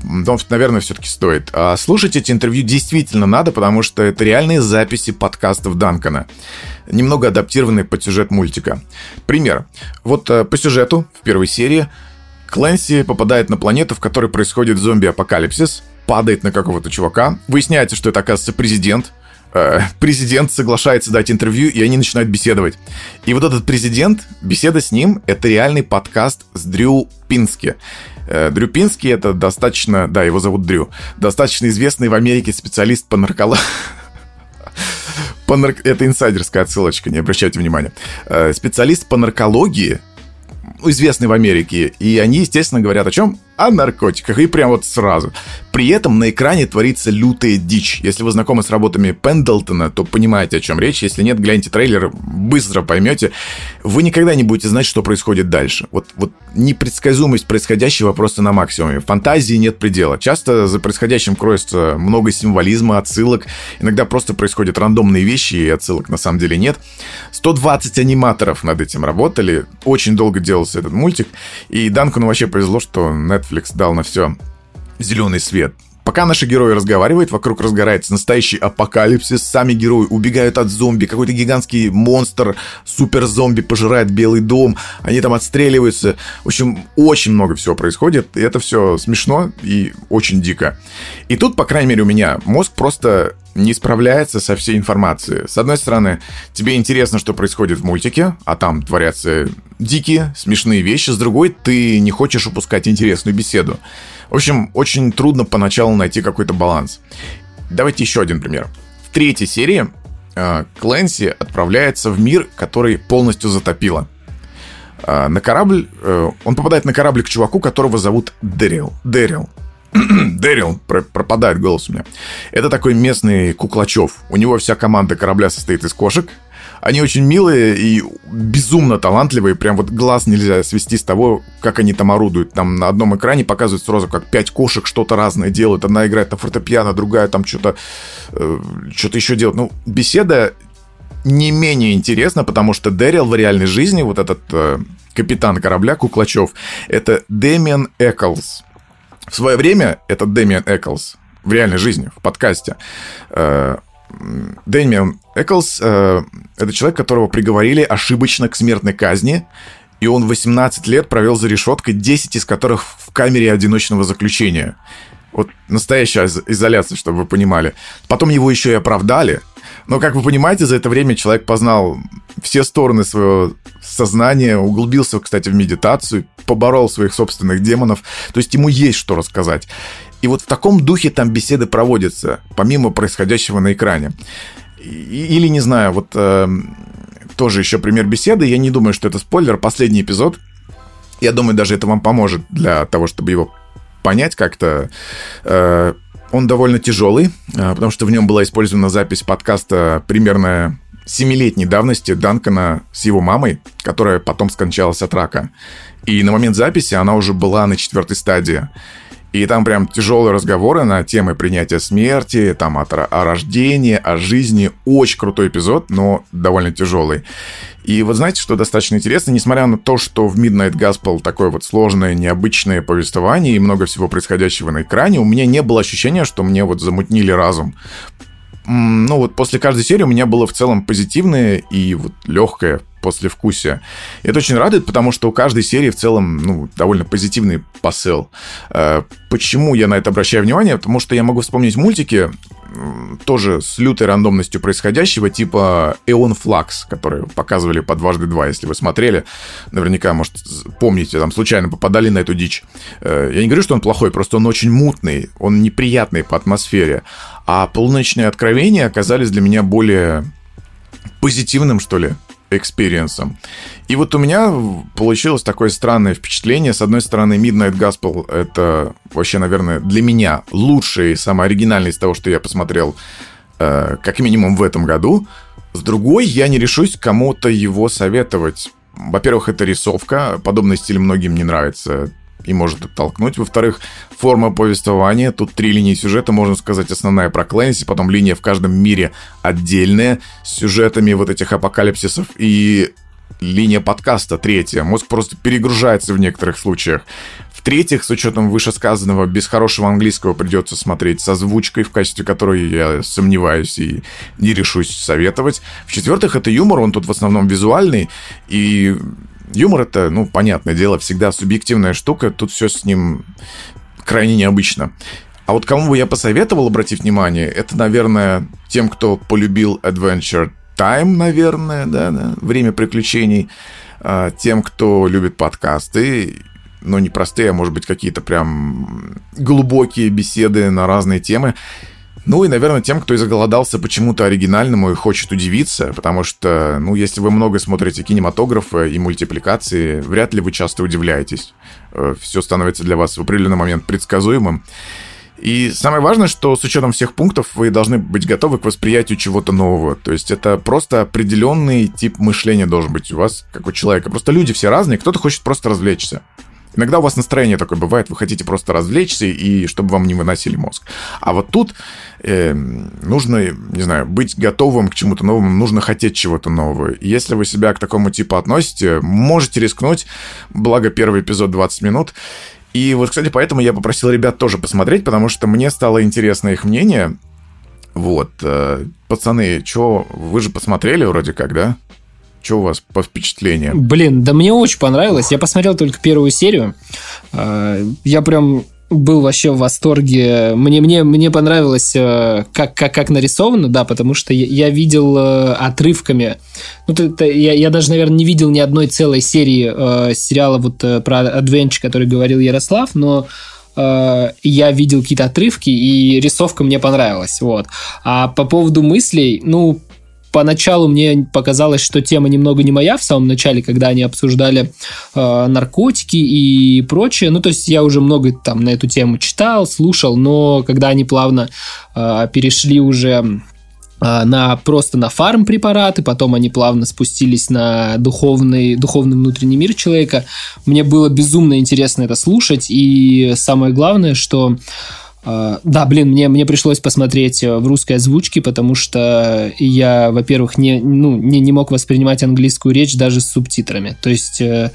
Но, наверное, все-таки стоит. А слушать эти интервью действительно надо, потому что это реальные записи подкастов Данкона, немного адаптированные под сюжет мультика. Пример. Вот э, по сюжету в первой серии Клэнси попадает на планету, в которой происходит зомби-апокалипсис, падает на какого-то чувака. Выясняется, что это, оказывается, президент. Э, президент соглашается дать интервью, и они начинают беседовать. И вот этот президент, беседа с ним, это реальный подкаст с Дрю Пински. Э, Дрю Пински это достаточно, да, его зовут Дрю, достаточно известный в Америке специалист по наркологии. По нар... Это инсайдерская отсылочка, не обращайте внимания. Э, специалист по наркологии, известный в Америке, и они, естественно, говорят о чем? О наркотиках. И прям вот сразу. При этом на экране творится лютая дичь. Если вы знакомы с работами Пендлтона, то понимаете, о чем речь. Если нет, гляньте трейлер, быстро поймете. Вы никогда не будете знать, что происходит дальше. Вот, вот непредсказуемость происходящего просто на максимуме. Фантазии нет предела. Часто за происходящим кроется много символизма, отсылок. Иногда просто происходят рандомные вещи, и отсылок на самом деле нет. 120 аниматоров над этим работали. Очень долго делался этот мультик. И Данкуну вообще повезло, что Netflix дал на все зеленый свет. Пока наши герои разговаривают, вокруг разгорается настоящий апокалипсис, сами герои убегают от зомби, какой-то гигантский монстр, супер-зомби пожирает Белый дом, они там отстреливаются. В общем, очень много всего происходит, и это все смешно и очень дико. И тут, по крайней мере, у меня мозг просто не справляется со всей информацией. С одной стороны, тебе интересно, что происходит в мультике, а там творятся дикие, смешные вещи. С другой, ты не хочешь упускать интересную беседу. В общем, очень трудно поначалу найти какой-то баланс. Давайте еще один пример. В третьей серии э, Клэнси отправляется в мир, который полностью затопило. Э, на корабль... Э, он попадает на корабль к чуваку, которого зовут Дэрил. Дэрил. Дэрил, пропадает голос у меня. Это такой местный Куклачев. У него вся команда корабля состоит из кошек. Они очень милые и безумно талантливые. Прям вот глаз нельзя свести с того, как они там орудуют. Там на одном экране показывают сразу, как пять кошек что-то разное делают. Одна играет на фортепиано, другая там что-то э, что-то еще делает. Ну, беседа не менее интересна, потому что Дэрил в реальной жизни, вот этот э, капитан корабля Куклачев, это Дэмиан Эклс. В свое время этот Дэмиан Эклс в реальной жизни, в подкасте, э, Дэмиан Эклс э, — это человек, которого приговорили ошибочно к смертной казни, и он 18 лет провел за решеткой, 10 из которых в камере одиночного заключения. Вот настоящая изоляция, чтобы вы понимали. Потом его еще и оправдали. Но, как вы понимаете, за это время человек познал все стороны своего сознания, углубился, кстати, в медитацию, поборол своих собственных демонов. То есть ему есть что рассказать. И вот в таком духе там беседы проводятся, помимо происходящего на экране. Или, не знаю, вот э, тоже еще пример беседы. Я не думаю, что это спойлер. Последний эпизод. Я думаю, даже это вам поможет для того, чтобы его понять как-то. Э, он довольно тяжелый, э, потому что в нем была использована запись подкаста примерно семилетней давности Данкона с его мамой, которая потом скончалась от рака. И на момент записи она уже была на четвертой стадии. И там прям тяжелые разговоры на темы принятия смерти, там о, о рождении, о жизни. Очень крутой эпизод, но довольно тяжелый. И вот знаете, что достаточно интересно, несмотря на то, что в Midnight Gospel такое вот сложное, необычное повествование и много всего происходящего на экране, у меня не было ощущения, что мне вот замутнили разум ну вот после каждой серии у меня было в целом позитивное и вот легкое послевкусие. И это очень радует, потому что у каждой серии в целом ну, довольно позитивный посыл. Э, почему я на это обращаю внимание? Потому что я могу вспомнить мультики, тоже с лютой рандомностью происходящего, типа Эон Флакс, которые показывали по дважды два, если вы смотрели. Наверняка, может, помните, там случайно попадали на эту дичь. Э, я не говорю, что он плохой, просто он очень мутный, он неприятный по атмосфере. А полуночные откровения оказались для меня более позитивным, что ли, experience ом. И вот у меня получилось такое странное впечатление. С одной стороны, Midnight Gospel — это вообще, наверное, для меня лучший, самый оригинальный из того, что я посмотрел, э, как минимум в этом году. С другой, я не решусь кому-то его советовать. Во-первых, это рисовка. Подобный стиль многим не нравится и может оттолкнуть. Во-вторых, форма повествования. Тут три линии сюжета, можно сказать, основная про Клэнси, потом линия в каждом мире отдельная, с сюжетами вот этих апокалипсисов и линия подкаста третья. Мозг просто перегружается в некоторых случаях. В-третьих, с учетом вышесказанного, без хорошего английского придется смотреть с озвучкой, в качестве которой я сомневаюсь и не решусь советовать. В-четвертых, это юмор, он тут в основном визуальный, и Юмор это, ну, понятное дело, всегда субъективная штука, тут все с ним крайне необычно. А вот кому бы я посоветовал обратить внимание, это, наверное, тем, кто полюбил Adventure Time, наверное, да, да время приключений, а, тем, кто любит подкасты, но не простые, а может быть какие-то прям глубокие беседы на разные темы. Ну и, наверное, тем, кто изголодался почему-то оригинальному и хочет удивиться, потому что, ну, если вы много смотрите кинематографа и мультипликации, вряд ли вы часто удивляетесь. Э, Все становится для вас в определенный момент предсказуемым. И самое важное, что с учетом всех пунктов вы должны быть готовы к восприятию чего-то нового. То есть это просто определенный тип мышления должен быть у вас, как у человека. Просто люди все разные, кто-то хочет просто развлечься. Иногда у вас настроение такое бывает, вы хотите просто развлечься и чтобы вам не выносили мозг. А вот тут э, нужно, не знаю, быть готовым к чему-то новому, нужно хотеть чего-то нового. Если вы себя к такому типу относите, можете рискнуть, благо первый эпизод 20 минут. И вот, кстати, поэтому я попросил ребят тоже посмотреть, потому что мне стало интересно их мнение. Вот, э, пацаны, что, вы же посмотрели вроде как, да? Что у вас по впечатлениям? Блин, да мне очень понравилось. Я посмотрел только первую серию. А, я прям был вообще в восторге. Мне, мне, мне понравилось, э, как, как, как нарисовано, да, потому что я, видел э, отрывками. Ну, это, я, я даже, наверное, не видел ни одной целой серии э, сериала вот э, про Adventure, который говорил Ярослав, но я видел какие-то отрывки, и рисовка мне понравилась, вот. А по поводу мыслей, ну, поначалу мне показалось, что тема немного не моя в самом начале, когда они обсуждали э, наркотики и прочее. Ну, то есть я уже много там на эту тему читал, слушал, но когда они плавно э, перешли уже на просто на фарм препараты, потом они плавно спустились на духовный, духовный внутренний мир человека. Мне было безумно интересно это слушать, и самое главное, что да, блин, мне, мне пришлось посмотреть э, в русской озвучке, потому что я, во-первых, не, ну, не, не мог воспринимать английскую речь даже с субтитрами. То есть uh,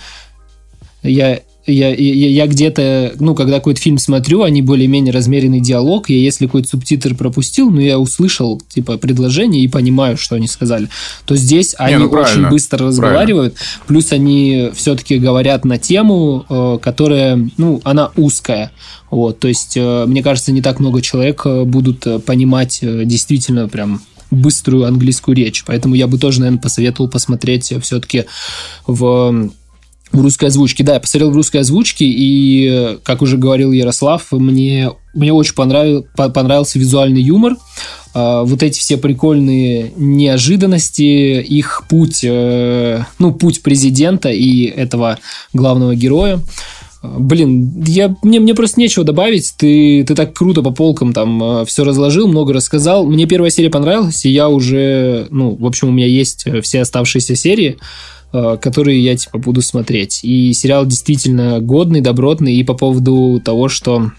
я я, я, я где-то, ну, когда какой-то фильм смотрю, они более-менее размеренный диалог, я если какой-то субтитр пропустил, но я услышал, типа, предложение и понимаю, что они сказали, то здесь Не, они ну, очень быстро разговаривают, правильно. плюс они все-таки говорят на тему, э, которая, ну, она узкая, вот, то есть, э, мне кажется, не так много человек э, будут понимать действительно прям быструю английскую речь, поэтому я бы тоже, наверное, посоветовал посмотреть все-таки в в русской озвучке. Да, я посмотрел в русской озвучке, и, как уже говорил Ярослав, мне, мне очень понравил, понравился визуальный юмор. А, вот эти все прикольные неожиданности, их путь, э, ну, путь президента и этого главного героя. Блин, я, мне, мне просто нечего добавить. Ты, ты так круто по полкам там э, все разложил, много рассказал. Мне первая серия понравилась, и я уже, ну, в общем, у меня есть все оставшиеся серии. Э, которые я типа буду смотреть. И сериал действительно годный, добротный. И по поводу того, что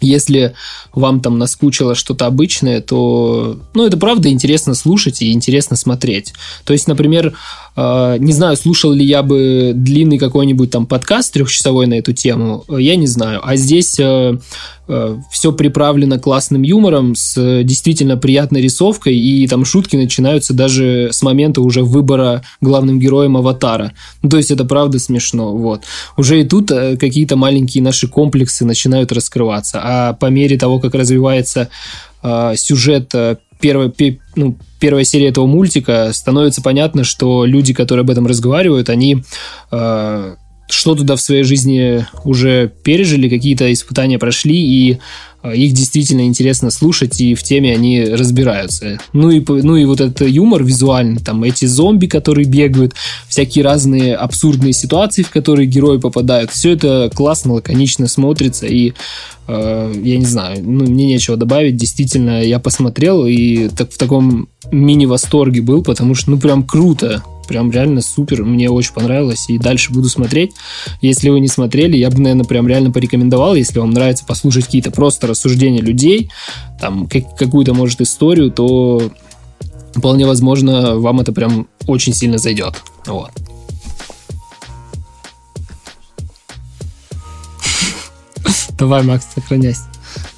если вам там наскучило что-то обычное, то, ну, это правда интересно слушать и интересно смотреть. То есть, например, э, не знаю, слушал ли я бы длинный какой-нибудь там подкаст трехчасовой на эту тему, я не знаю. А здесь э, э, все приправлено классным юмором, с действительно приятной рисовкой, и там шутки начинаются даже с момента уже выбора главным героем аватара. Ну, то есть, это правда смешно, вот. Уже и тут э, какие-то маленькие наши комплексы начинают раскрываться а по мере того, как развивается э, сюжет э, первой, ну, первой серии этого мультика, становится понятно, что люди, которые об этом разговаривают, они э, что туда в своей жизни уже пережили, какие-то испытания прошли, и а, их действительно интересно слушать, и в теме они разбираются. Ну и, ну и вот этот юмор визуальный, там эти зомби, которые бегают, всякие разные абсурдные ситуации, в которые герои попадают, все это классно, лаконично смотрится, и э, я не знаю, ну, мне нечего добавить, действительно, я посмотрел и так, в таком мини-восторге был, потому что, ну, прям круто, прям реально супер, мне очень понравилось, и дальше буду смотреть. Если вы не смотрели, я бы, наверное, прям реально порекомендовал, если вам нравится послушать какие-то просто рассуждения людей, там, какую-то, может, историю, то вполне возможно, вам это прям очень сильно зайдет. Вот. Давай, Макс, сохраняйся.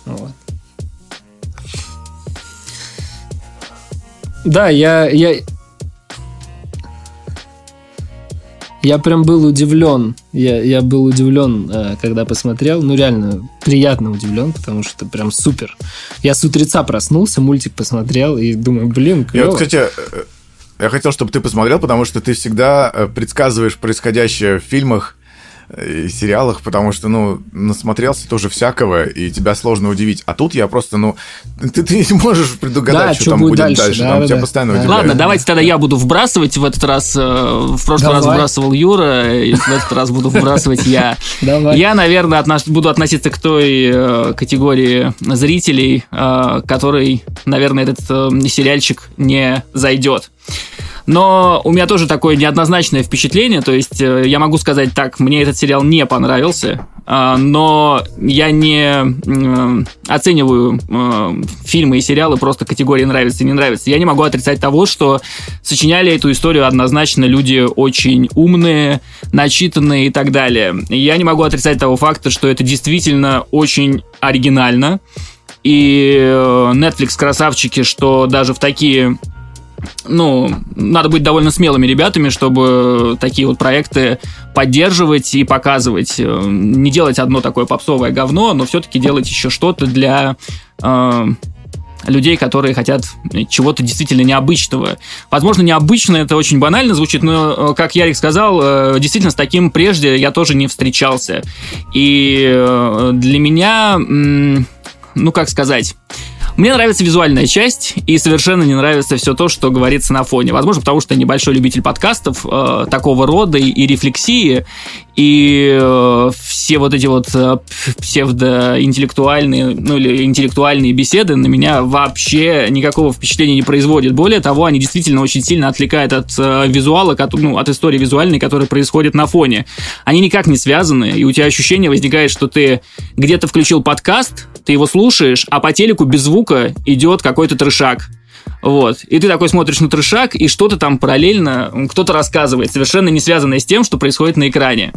Вот. Да, я, я, Я прям был удивлен. Я, я был удивлен, э, когда посмотрел. Ну, реально, приятно удивлен, потому что прям супер. Я с утреца проснулся, мультик посмотрел и думаю, блин, клево. Я вот, кстати, э, я хотел, чтобы ты посмотрел, потому что ты всегда э, предсказываешь происходящее в фильмах э, сериалах, потому что, ну, насмотрелся тоже всякого, и тебя сложно удивить. А тут я просто, ну, ты, ты не можешь предугадать, да, что, что там будет дальше. дальше. Да, там да, тебя да. постоянно да. Ладно, давайте тогда я буду вбрасывать в этот раз. Э, в прошлый Давай. раз вбрасывал Юра, и в этот раз буду вбрасывать я. Давай. Я, наверное, буду относиться к той э, категории зрителей, который, наверное, этот сериальчик не зайдет. Но у меня тоже такое неоднозначное впечатление. То есть э, я могу сказать так, мне этот сериал не понравился, а, но я не э, оцениваю э, фильмы и сериалы просто категории нравится и не нравится. Я не могу отрицать того, что сочиняли эту историю однозначно люди очень умные, начитанные и так далее. Я не могу отрицать того факта, что это действительно очень оригинально. И Netflix красавчики, что даже в такие ну, надо быть довольно смелыми ребятами, чтобы такие вот проекты поддерживать и показывать. Э, не делать одно такое попсовое говно, но все-таки делать еще что-то для э, людей, которые хотят чего-то действительно необычного. Возможно, необычно это очень банально звучит, но, э, как Ярик сказал, э, действительно с таким прежде я тоже не встречался. И для меня, ну, как сказать мне нравится визуальная часть, и совершенно не нравится все то, что говорится на фоне. Возможно, потому что я небольшой любитель подкастов э, такого рода и, и рефлексии, и э, все вот эти вот э, псевдоинтеллектуальные, ну или интеллектуальные беседы на меня вообще никакого впечатления не производят. Более того, они действительно очень сильно отвлекают от э, визуала, ну, от истории визуальной, которая происходит на фоне. Они никак не связаны, и у тебя ощущение возникает, что ты где-то включил подкаст, ты его слушаешь, а по телеку без звука идет какой-то трешак. Вот. И ты такой смотришь на трешак, и что-то там параллельно кто-то рассказывает, совершенно не связанное с тем, что происходит на экране.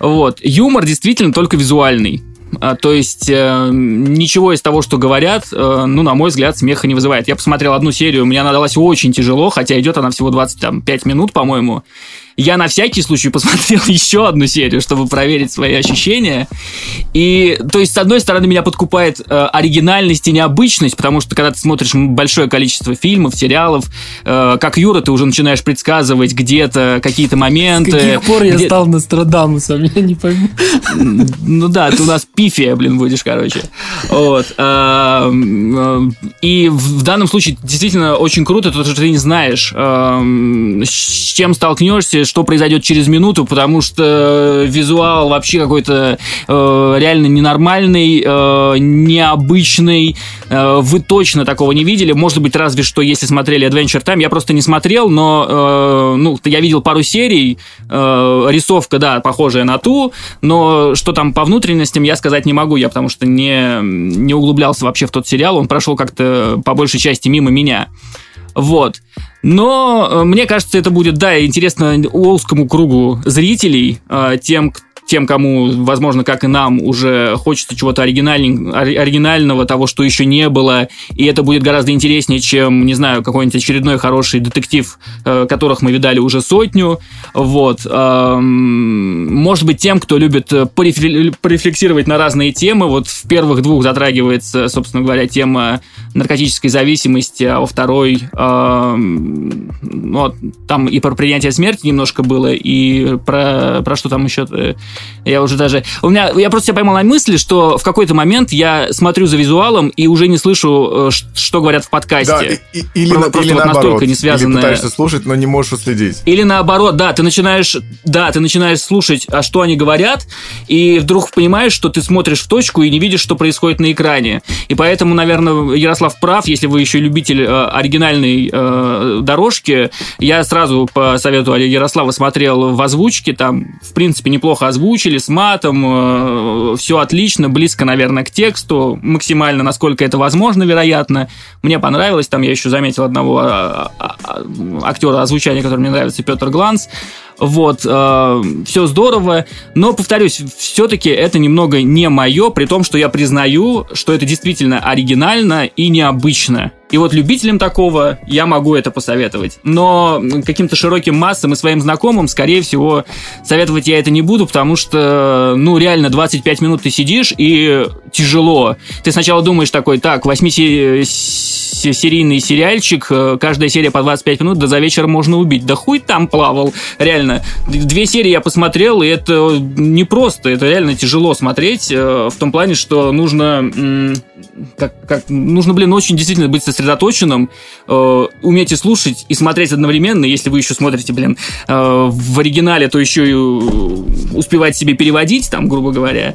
Вот. Юмор действительно только визуальный. А, то есть э, ничего из того, что говорят, э, ну, на мой взгляд, смеха не вызывает. Я посмотрел одну серию, мне она далась очень тяжело, хотя идет она всего 25 минут, по-моему я на всякий случай посмотрел еще одну серию, чтобы проверить свои ощущения. И, то есть, с одной стороны, меня подкупает э, оригинальность и необычность, потому что, когда ты смотришь большое количество фильмов, сериалов, э, как Юра, ты уже начинаешь предсказывать где-то какие-то моменты. С каких пор я стал Нострадамусом, я не пойму. Ну да, ты у нас пифия, блин, будешь, короче. Вот. Э, э, и в данном случае действительно очень круто, то, что ты не знаешь, э, с чем столкнешься, что произойдет через минуту, потому что визуал вообще какой-то э, реально ненормальный, э, необычный. Э, вы точно такого не видели. Может быть, разве что, если смотрели Adventure Time. Я просто не смотрел, но э, ну, я видел пару серий. Э, рисовка, да, похожая на ту, но что там по внутренностям, я сказать не могу. Я потому что не, не углублялся вообще в тот сериал. Он прошел как-то по большей части мимо меня. Вот. Но э, мне кажется, это будет, да, интересно узкому кругу зрителей, э, тем, тем, кому, возможно, как и нам, уже хочется чего-то оригинального, того, что еще не было, и это будет гораздо интереснее, чем, не знаю, какой-нибудь очередной хороший детектив, э, которых мы видали уже сотню. Вот. Эм, может быть, тем, кто любит порефлексировать на разные темы, вот в первых двух затрагивается, собственно говоря, тема наркотической зависимости, а во второй, эм, ну, там и про принятие смерти немножко было, и про, про что там еще я уже даже... У меня... Я просто себя поймал на мысли, что в какой-то момент я смотрю за визуалом и уже не слышу, э, что говорят в подкасте. Да, и, и, или, просто или вот наоборот. настолько не связанное. Или пытаешься слушать, но не можешь уследить. Или наоборот, да, ты начинаешь... Да, ты начинаешь слушать, а что они говорят, и вдруг понимаешь, что ты смотришь в точку и не видишь, что происходит на экране. И поэтому, наверное, Ярослав прав, если вы еще любитель э, оригинальной э, дорожки, я сразу по совету Ярослава смотрел в озвучке, там, в принципе, неплохо озвучили с матом, э, все отлично, близко, наверное, к тексту, максимально, насколько это возможно, вероятно. Мне понравилось, там я еще заметил одного а, а, актера озвучания, который мне нравится, Петр Гланс. Вот, э, все здорово, но, повторюсь, все-таки это немного не мое, при том, что я признаю, что это действительно оригинально и необычно. И вот любителям такого я могу это посоветовать. Но каким-то широким массам и своим знакомым, скорее всего, советовать я это не буду, потому что, ну, реально, 25 минут ты сидишь, и тяжело. Ты сначала думаешь такой, так, восьмисерийный сериальчик, э, каждая серия по 25 минут, да за вечер можно убить. Да хуй там плавал, реально. Две серии я посмотрел, и это не просто, это реально тяжело смотреть, э, в том плане, что нужно, как, как, нужно, блин, очень действительно быть сосредоточенным, э, уметь и слушать, и смотреть одновременно, если вы еще смотрите, блин, в оригинале, то еще и успевать себе переводить, там, грубо говоря.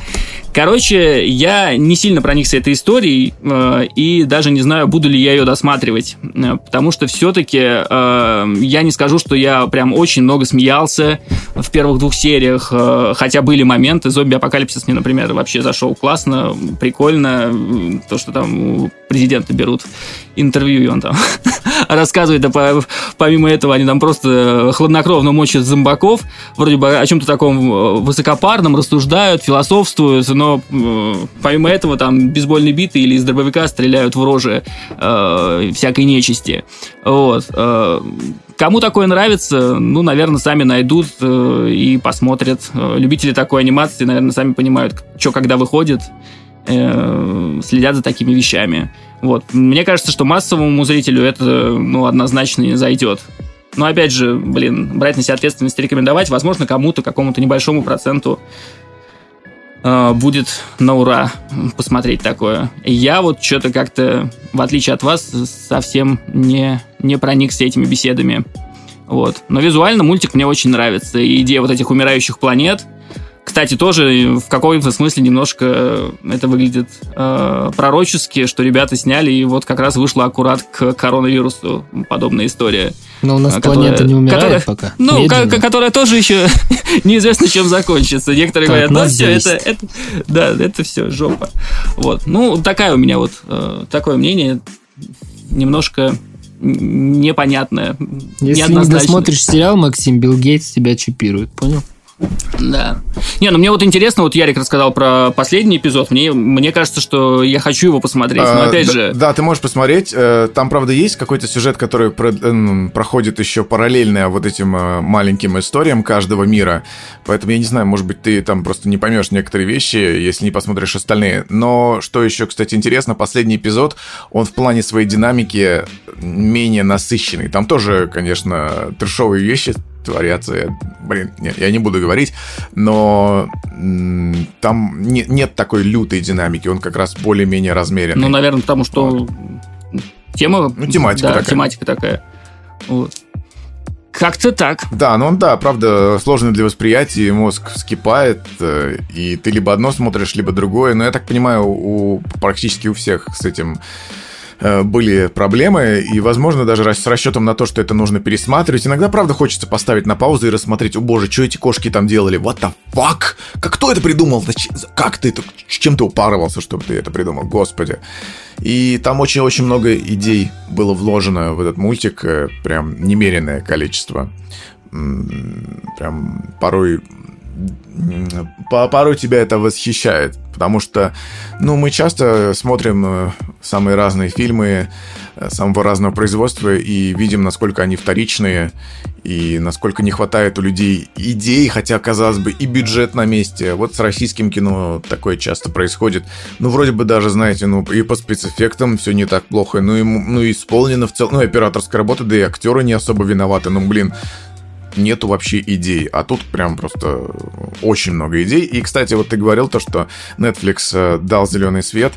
Короче, я не сильно проникся этой историей э, и даже не знаю, буду ли я ее досматривать, э, потому что все-таки э, я не скажу, что я прям очень много смеялся в первых двух сериях, э, хотя были моменты. Зомби-апокалипсис мне, например, вообще зашел классно, прикольно, то, что там президента берут интервью, он там рассказывает, а по, помимо этого они там просто хладнокровно мочат зомбаков, вроде бы о чем-то таком э, высокопарном, рассуждают, философствуют, но э, помимо этого там бейсбольные биты или из дробовика стреляют в рожи э, всякой нечисти. Вот. Э, Кому такое нравится, ну, наверное, сами найдут э, и посмотрят. Э, любители такой анимации, наверное, сами понимают, что когда выходит, э, следят за такими вещами. Вот. Мне кажется, что массовому зрителю это, ну, однозначно не зайдет. Но опять же, блин, брать на себя ответственность и рекомендовать, возможно, кому-то, какому-то небольшому проценту э, будет на ура посмотреть такое. Я вот что-то как-то, в отличие от вас, совсем не, не проникся этими беседами. Вот. Но визуально мультик мне очень нравится. И идея вот этих умирающих планет – кстати, тоже в каком-то смысле немножко э, это выглядит э, пророчески, что ребята сняли, и вот как раз вышла аккурат к коронавирусу подобная история. Но у нас которая, планета не умирает которая, пока. Ну, к- которая тоже еще неизвестно, чем закончится. Некоторые так, говорят, ну все, это, это, да, это все, жопа. Вот. Ну, такая у меня вот, э, такое мнение, немножко непонятное, Если не досмотришь сериал, Максим, Билл Гейтс тебя чипирует, понял? Да. Не, ну мне вот интересно, вот Ярик рассказал про последний эпизод. Мне, мне кажется, что я хочу его посмотреть. Но а, опять да, же. Да, ты можешь посмотреть. Э, там, правда, есть какой-то сюжет, который э, проходит еще параллельно вот этим э, маленьким историям каждого мира. Поэтому я не знаю, может быть, ты там просто не поймешь некоторые вещи, если не посмотришь остальные. Но что еще, кстати, интересно, последний эпизод, он в плане своей динамики менее насыщенный. Там тоже, конечно, трешовые вещи творятся. Я, блин, нет, я не буду говорить, но там не, нет такой лютой динамики, он как раз более-менее размеренный. Ну, наверное, потому что вот. тема... Ну, тематика да, такая. тематика такая. Вот. Как-то так. Да, ну он, да, правда, сложный для восприятия, мозг вскипает, э, и ты либо одно смотришь, либо другое. Но я так понимаю, у практически у всех с этим были проблемы, и, возможно, даже с расчетом на то, что это нужно пересматривать. Иногда, правда, хочется поставить на паузу и рассмотреть, о боже, что эти кошки там делали? What the fuck? Как кто это придумал? Как ты это? Чем ты упарывался, чтобы ты это придумал? Господи. И там очень-очень много идей было вложено в этот мультик, э, прям немеренное количество. Прям порой порой тебя это восхищает, потому что, ну, мы часто смотрим э, самые разные фильмы э, самого разного производства и видим, насколько они вторичные и насколько не хватает у людей идей, хотя, казалось бы, и бюджет на месте. Вот с российским кино такое часто происходит. Ну, вроде бы даже, знаете, ну, и по спецэффектам все не так плохо, ну, и, ну, исполнено в целом, ну, операторская работа, да и актеры не особо виноваты, ну, блин, нету вообще идей. А тут прям просто очень много идей. И, кстати, вот ты говорил то, что Netflix э, дал зеленый свет.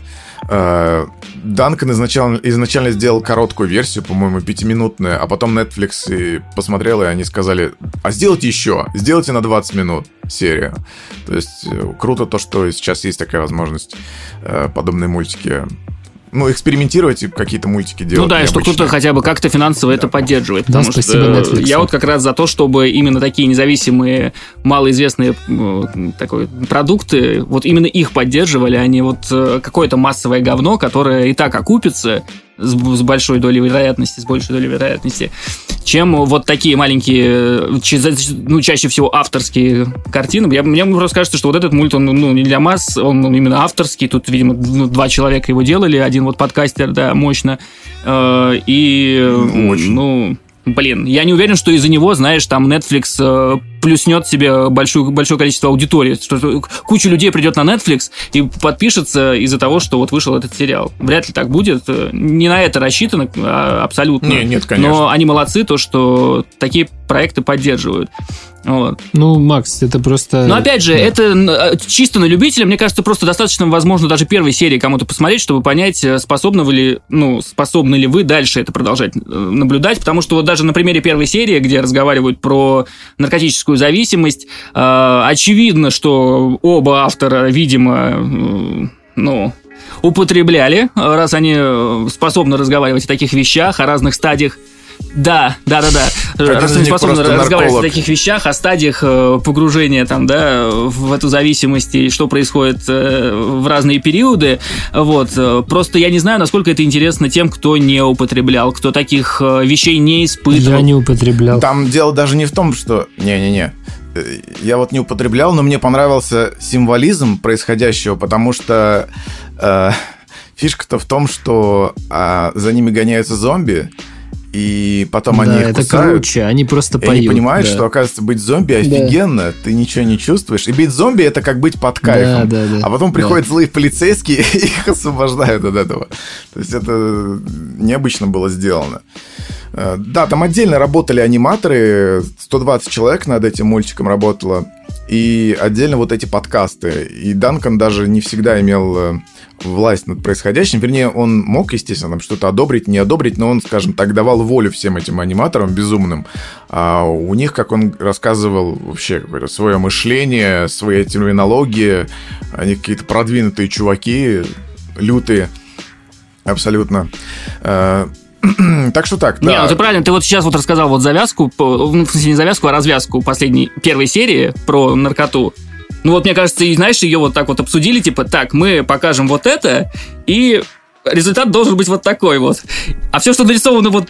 Э, Данкан изначально, изначально сделал короткую версию, по-моему, пятиминутную, а потом Netflix и посмотрел, и они сказали, а сделайте еще, сделайте на 20 минут серию. То есть э, круто то, что сейчас есть такая возможность подобные мультики ну, экспериментировать и какие-то мультики делать. Ну да, и что круто хотя бы как-то финансово да. это поддерживает. Потому да, что Netflix. я вот как раз за то, чтобы именно такие независимые, малоизвестные такой, продукты, вот именно их поддерживали, а не вот э, какое-то массовое говно, которое и так окупится, с, с большой долей вероятности, с большей долей вероятности, чем вот такие маленькие, ну, чаще всего авторские картины. Я, мне просто кажется, что вот этот мульт, он ну, не для масс, он, именно авторский. Тут, видимо, ну, два человека его делали, один вот подкастер, да, мощно. Э, и, Очень. ну, блин, я не уверен, что из-за него, знаешь, там Netflix э, плюснет себе большое, большое количество аудитории. Что куча людей придет на Netflix и подпишется из-за того, что вот вышел этот сериал. Вряд ли так будет. Не на это рассчитано а, абсолютно. Не, нет, конечно. Но они молодцы, то, что такие проекты поддерживают. Вот. Ну, Макс, это просто... Но опять же, да. это э, чисто на любителя. Мне кажется, просто достаточно, возможно, даже первой серии кому-то посмотреть, чтобы понять, э, способны вы ли, ну, способны ли вы дальше это продолжать э, наблюдать. Потому что вот даже на примере первой серии, где разговаривают про наркотическую зависимость, э, очевидно, что оба автора, видимо, э, ну, употребляли, раз они способны разговаривать о таких вещах, о разных стадиях да, да, да, да. Раз не способны разговаривать о таких вещах, о стадиях э, погружения там, да, в эту зависимость и что происходит э, в разные периоды. Вот. Э, просто я не знаю, насколько это интересно тем, кто не употреблял, кто таких вещей не испытывал. Я не употреблял. Там дело даже не в том, что... Не-не-не. Я вот не употреблял, но мне понравился символизм происходящего, потому что э, фишка-то в том, что э, за ними гоняются зомби, и потом да, они их это кусают. круче, они просто и поют. они понимают, да. что, оказывается, быть зомби офигенно, да. ты ничего не чувствуешь. И быть зомби — это как быть под кайфом. Да, да, да. А потом приходят да. злые полицейские и их освобождают от этого. То есть это необычно было сделано. Э, да, там отдельно работали аниматоры, 120 человек над этим мультиком работало. И отдельно вот эти подкасты. И Данкан даже не всегда имел э, власть над происходящим. Вернее, он мог, естественно, там что-то одобрить, не одобрить, но он, скажем так, давал волю всем этим аниматорам безумным. А у них, как он рассказывал, вообще свое мышление, свои терминологии, они какие-то продвинутые чуваки, лютые абсолютно. Э, так что так, да. Не, ну ты правильно, ты вот сейчас вот рассказал вот завязку, ну, в смысле не завязку, а развязку последней, первой серии про наркоту. Ну вот мне кажется, и знаешь, ее вот так вот обсудили, типа, так, мы покажем вот это, и результат должен быть вот такой вот. А все, что нарисовано вот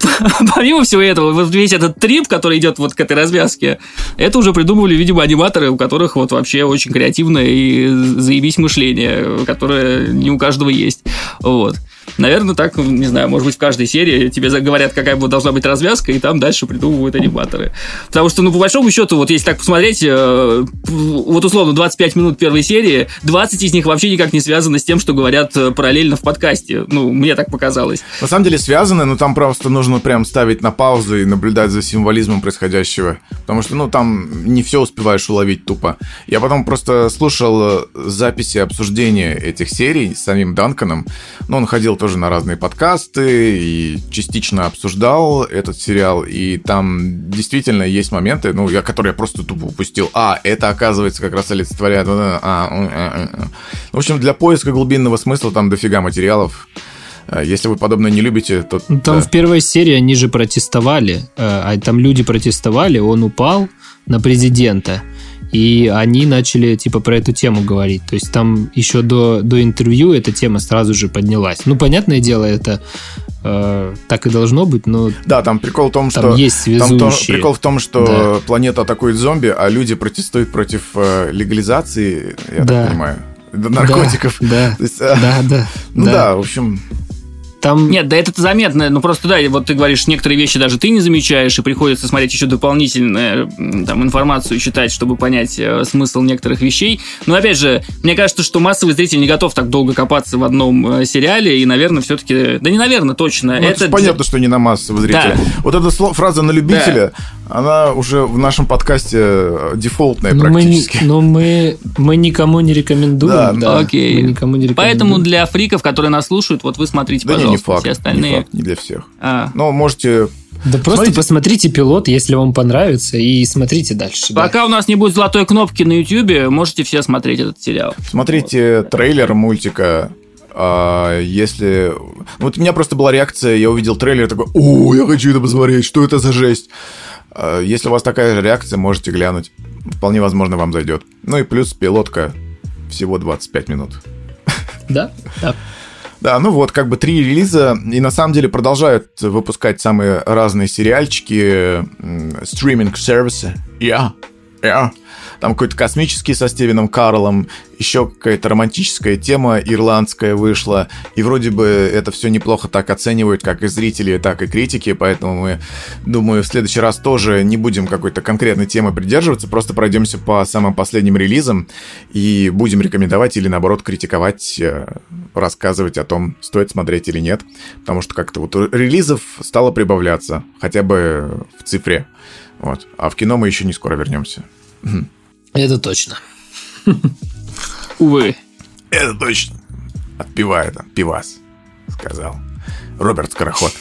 помимо всего этого, вот весь этот трип, который идет вот к этой развязке, это уже придумывали, видимо, аниматоры, у которых вот вообще очень креативное и заебись мышление, которое не у каждого есть. Вот. Наверное, так, не знаю, может быть, в каждой серии тебе говорят, какая должна быть развязка, и там дальше придумывают аниматоры. Потому что, ну, по большому счету, вот если так посмотреть, э, вот условно 25 минут первой серии, 20 из них вообще никак не связаны с тем, что говорят э, параллельно в подкасте. Ну, мне так показалось. На самом деле связаны, но там просто нужно прям ставить на паузу и наблюдать за символизмом происходящего. Потому что, ну, там не все успеваешь уловить тупо. Я потом просто слушал э, записи обсуждения этих серий с самим Данканом. Ну, он ходил тоже на разные подкасты и частично обсуждал этот сериал. И там действительно есть моменты, ну, я, которые я просто тупо упустил. А, это оказывается как раз олицетворяет... А, а, а, в общем, для поиска глубинного смысла там дофига материалов. Если вы подобное не любите, то... Ну, там да. в первой серии они же протестовали, а там люди протестовали, он упал на президента и они начали типа про эту тему говорить. То есть там еще до, до интервью эта тема сразу же поднялась. Ну, понятное дело, это э, так и должно быть, но... Да, там прикол в том, там что... есть связующие. Там то, прикол в том, что да. планета атакует зомби, а люди протестуют против э, легализации, я да. так понимаю, наркотиков. Да, да, есть, да, да. Ну да. да, в общем... Там... Нет, да это заметно, ну просто да, вот ты говоришь, некоторые вещи даже ты не замечаешь, и приходится смотреть еще дополнительную там, информацию читать, чтобы понять э, смысл некоторых вещей. Но опять же, мне кажется, что массовый зритель не готов так долго копаться в одном э, сериале, и, наверное, все-таки... Да не наверное, точно. Ну, это, это понятно, что не на массового зрителя. Да. Вот эта фраза на любителя, да. она уже в нашем подкасте э, дефолтная но практически. Мы, но мы, мы никому не рекомендуем. Да, да. Окей. Мы никому не рекомендуем. Поэтому для фриков, которые нас слушают, вот вы смотрите, да пожалуйста, не факт, все остальные. Не, факт, не для всех. А. Но можете да просто смотрите. посмотрите пилот, если вам понравится, и смотрите дальше. Пока да. у нас не будет золотой кнопки на YouTube, можете все смотреть этот сериал. Смотрите вот. трейлер мультика. А, если... Вот у меня просто была реакция, я увидел трейлер, такой, о, я хочу это посмотреть, что это за жесть? А, если у вас такая же реакция, можете глянуть. Вполне возможно, вам зайдет. Ну и плюс пилотка всего 25 минут. Да, да. Да, ну вот, как бы три релиза, и на самом деле продолжают выпускать самые разные сериальчики, стриминг-сервисы. Yeah, yeah. Там какой-то космический со Стивеном Карлом, еще какая-то романтическая тема ирландская вышла. И вроде бы это все неплохо так оценивают, как и зрители, так и критики. Поэтому мы, думаю, в следующий раз тоже не будем какой-то конкретной темы придерживаться, просто пройдемся по самым последним релизам и будем рекомендовать или наоборот критиковать, э, рассказывать о том, стоит смотреть или нет. Потому что как-то вот релизов стало прибавляться, хотя бы в цифре. Вот. А в кино мы еще не скоро вернемся. Это точно. Увы. Это точно. Отпивает там, пивас, сказал. Роберт Скороход.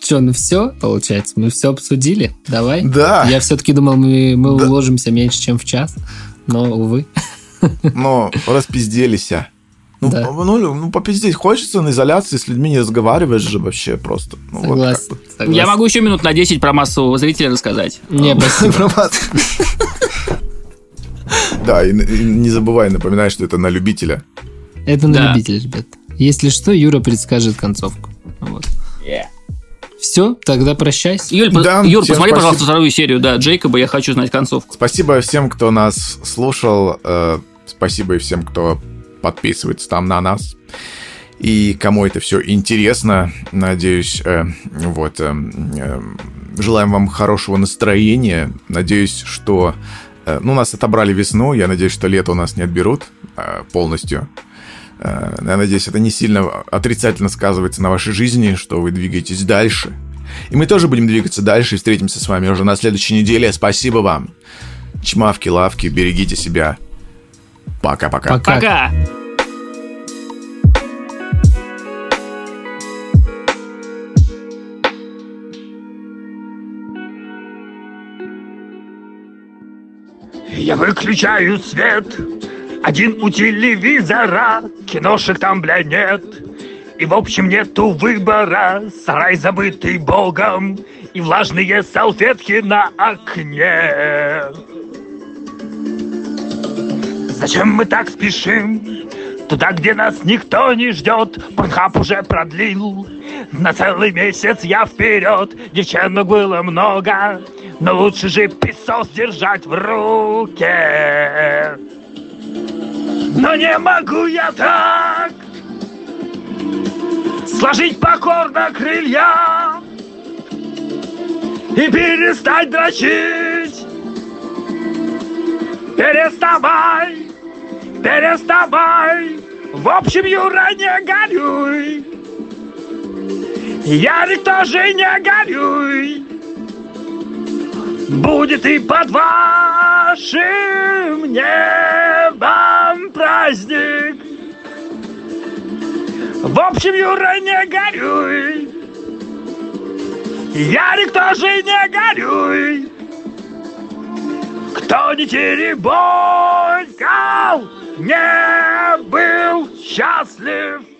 Че, ну все, получается? Мы все обсудили? Давай? Да. Я все-таки думал, мы, мы да. уложимся меньше, чем в час. Но, увы. Но распизделись. Ну, да. ну, ну, попиздеть хочется на изоляции, с людьми не разговариваешь же вообще просто. Ну, согласен, вот согласен. Я могу еще минут на 10 про массового зрителя рассказать. Не, спасибо. Да, и не забывай напоминать, что это на любителя. Это на любителя, ребят. Если что, Юра предскажет концовку. Вот. Все, тогда прощайся. Юль, да, Юр, посмотри, спасибо. пожалуйста, вторую серию, да, Джейкоба, я хочу знать концовку. Спасибо всем, кто нас слушал. Э, спасибо и всем, кто подписывается там на нас. И кому это все интересно, надеюсь, э, вот, э, э, желаем вам хорошего настроения. Надеюсь, что, э, ну, нас отобрали весну, я надеюсь, что лето у нас не отберут э, полностью. Э, я надеюсь, это не сильно отрицательно сказывается на вашей жизни, что вы двигаетесь дальше. И мы тоже будем двигаться дальше и встретимся с вами уже на следующей неделе. Спасибо вам. Чмавки, лавки, берегите себя. Пока-пока. Пока. Пока. Я выключаю свет, один у телевизора, киношек там, бля, нет. И, в общем, нету выбора, сарай забытый богом и влажные салфетки на окне. Зачем мы так спешим? Туда, где нас никто не ждет, Порнхаб уже продлил. На целый месяц я вперед, девчонок было много, но лучше же песос держать в руке. Но не могу я так Сложить покорно крылья И перестать дрочить Переставай переставай. В общем, Юра, не горюй. Ярик тоже не горюй. Будет и под вашим небом праздник. В общем, Юра, не горюй. Ярик тоже не горюй. Кто не теребонькал, не был счастлив.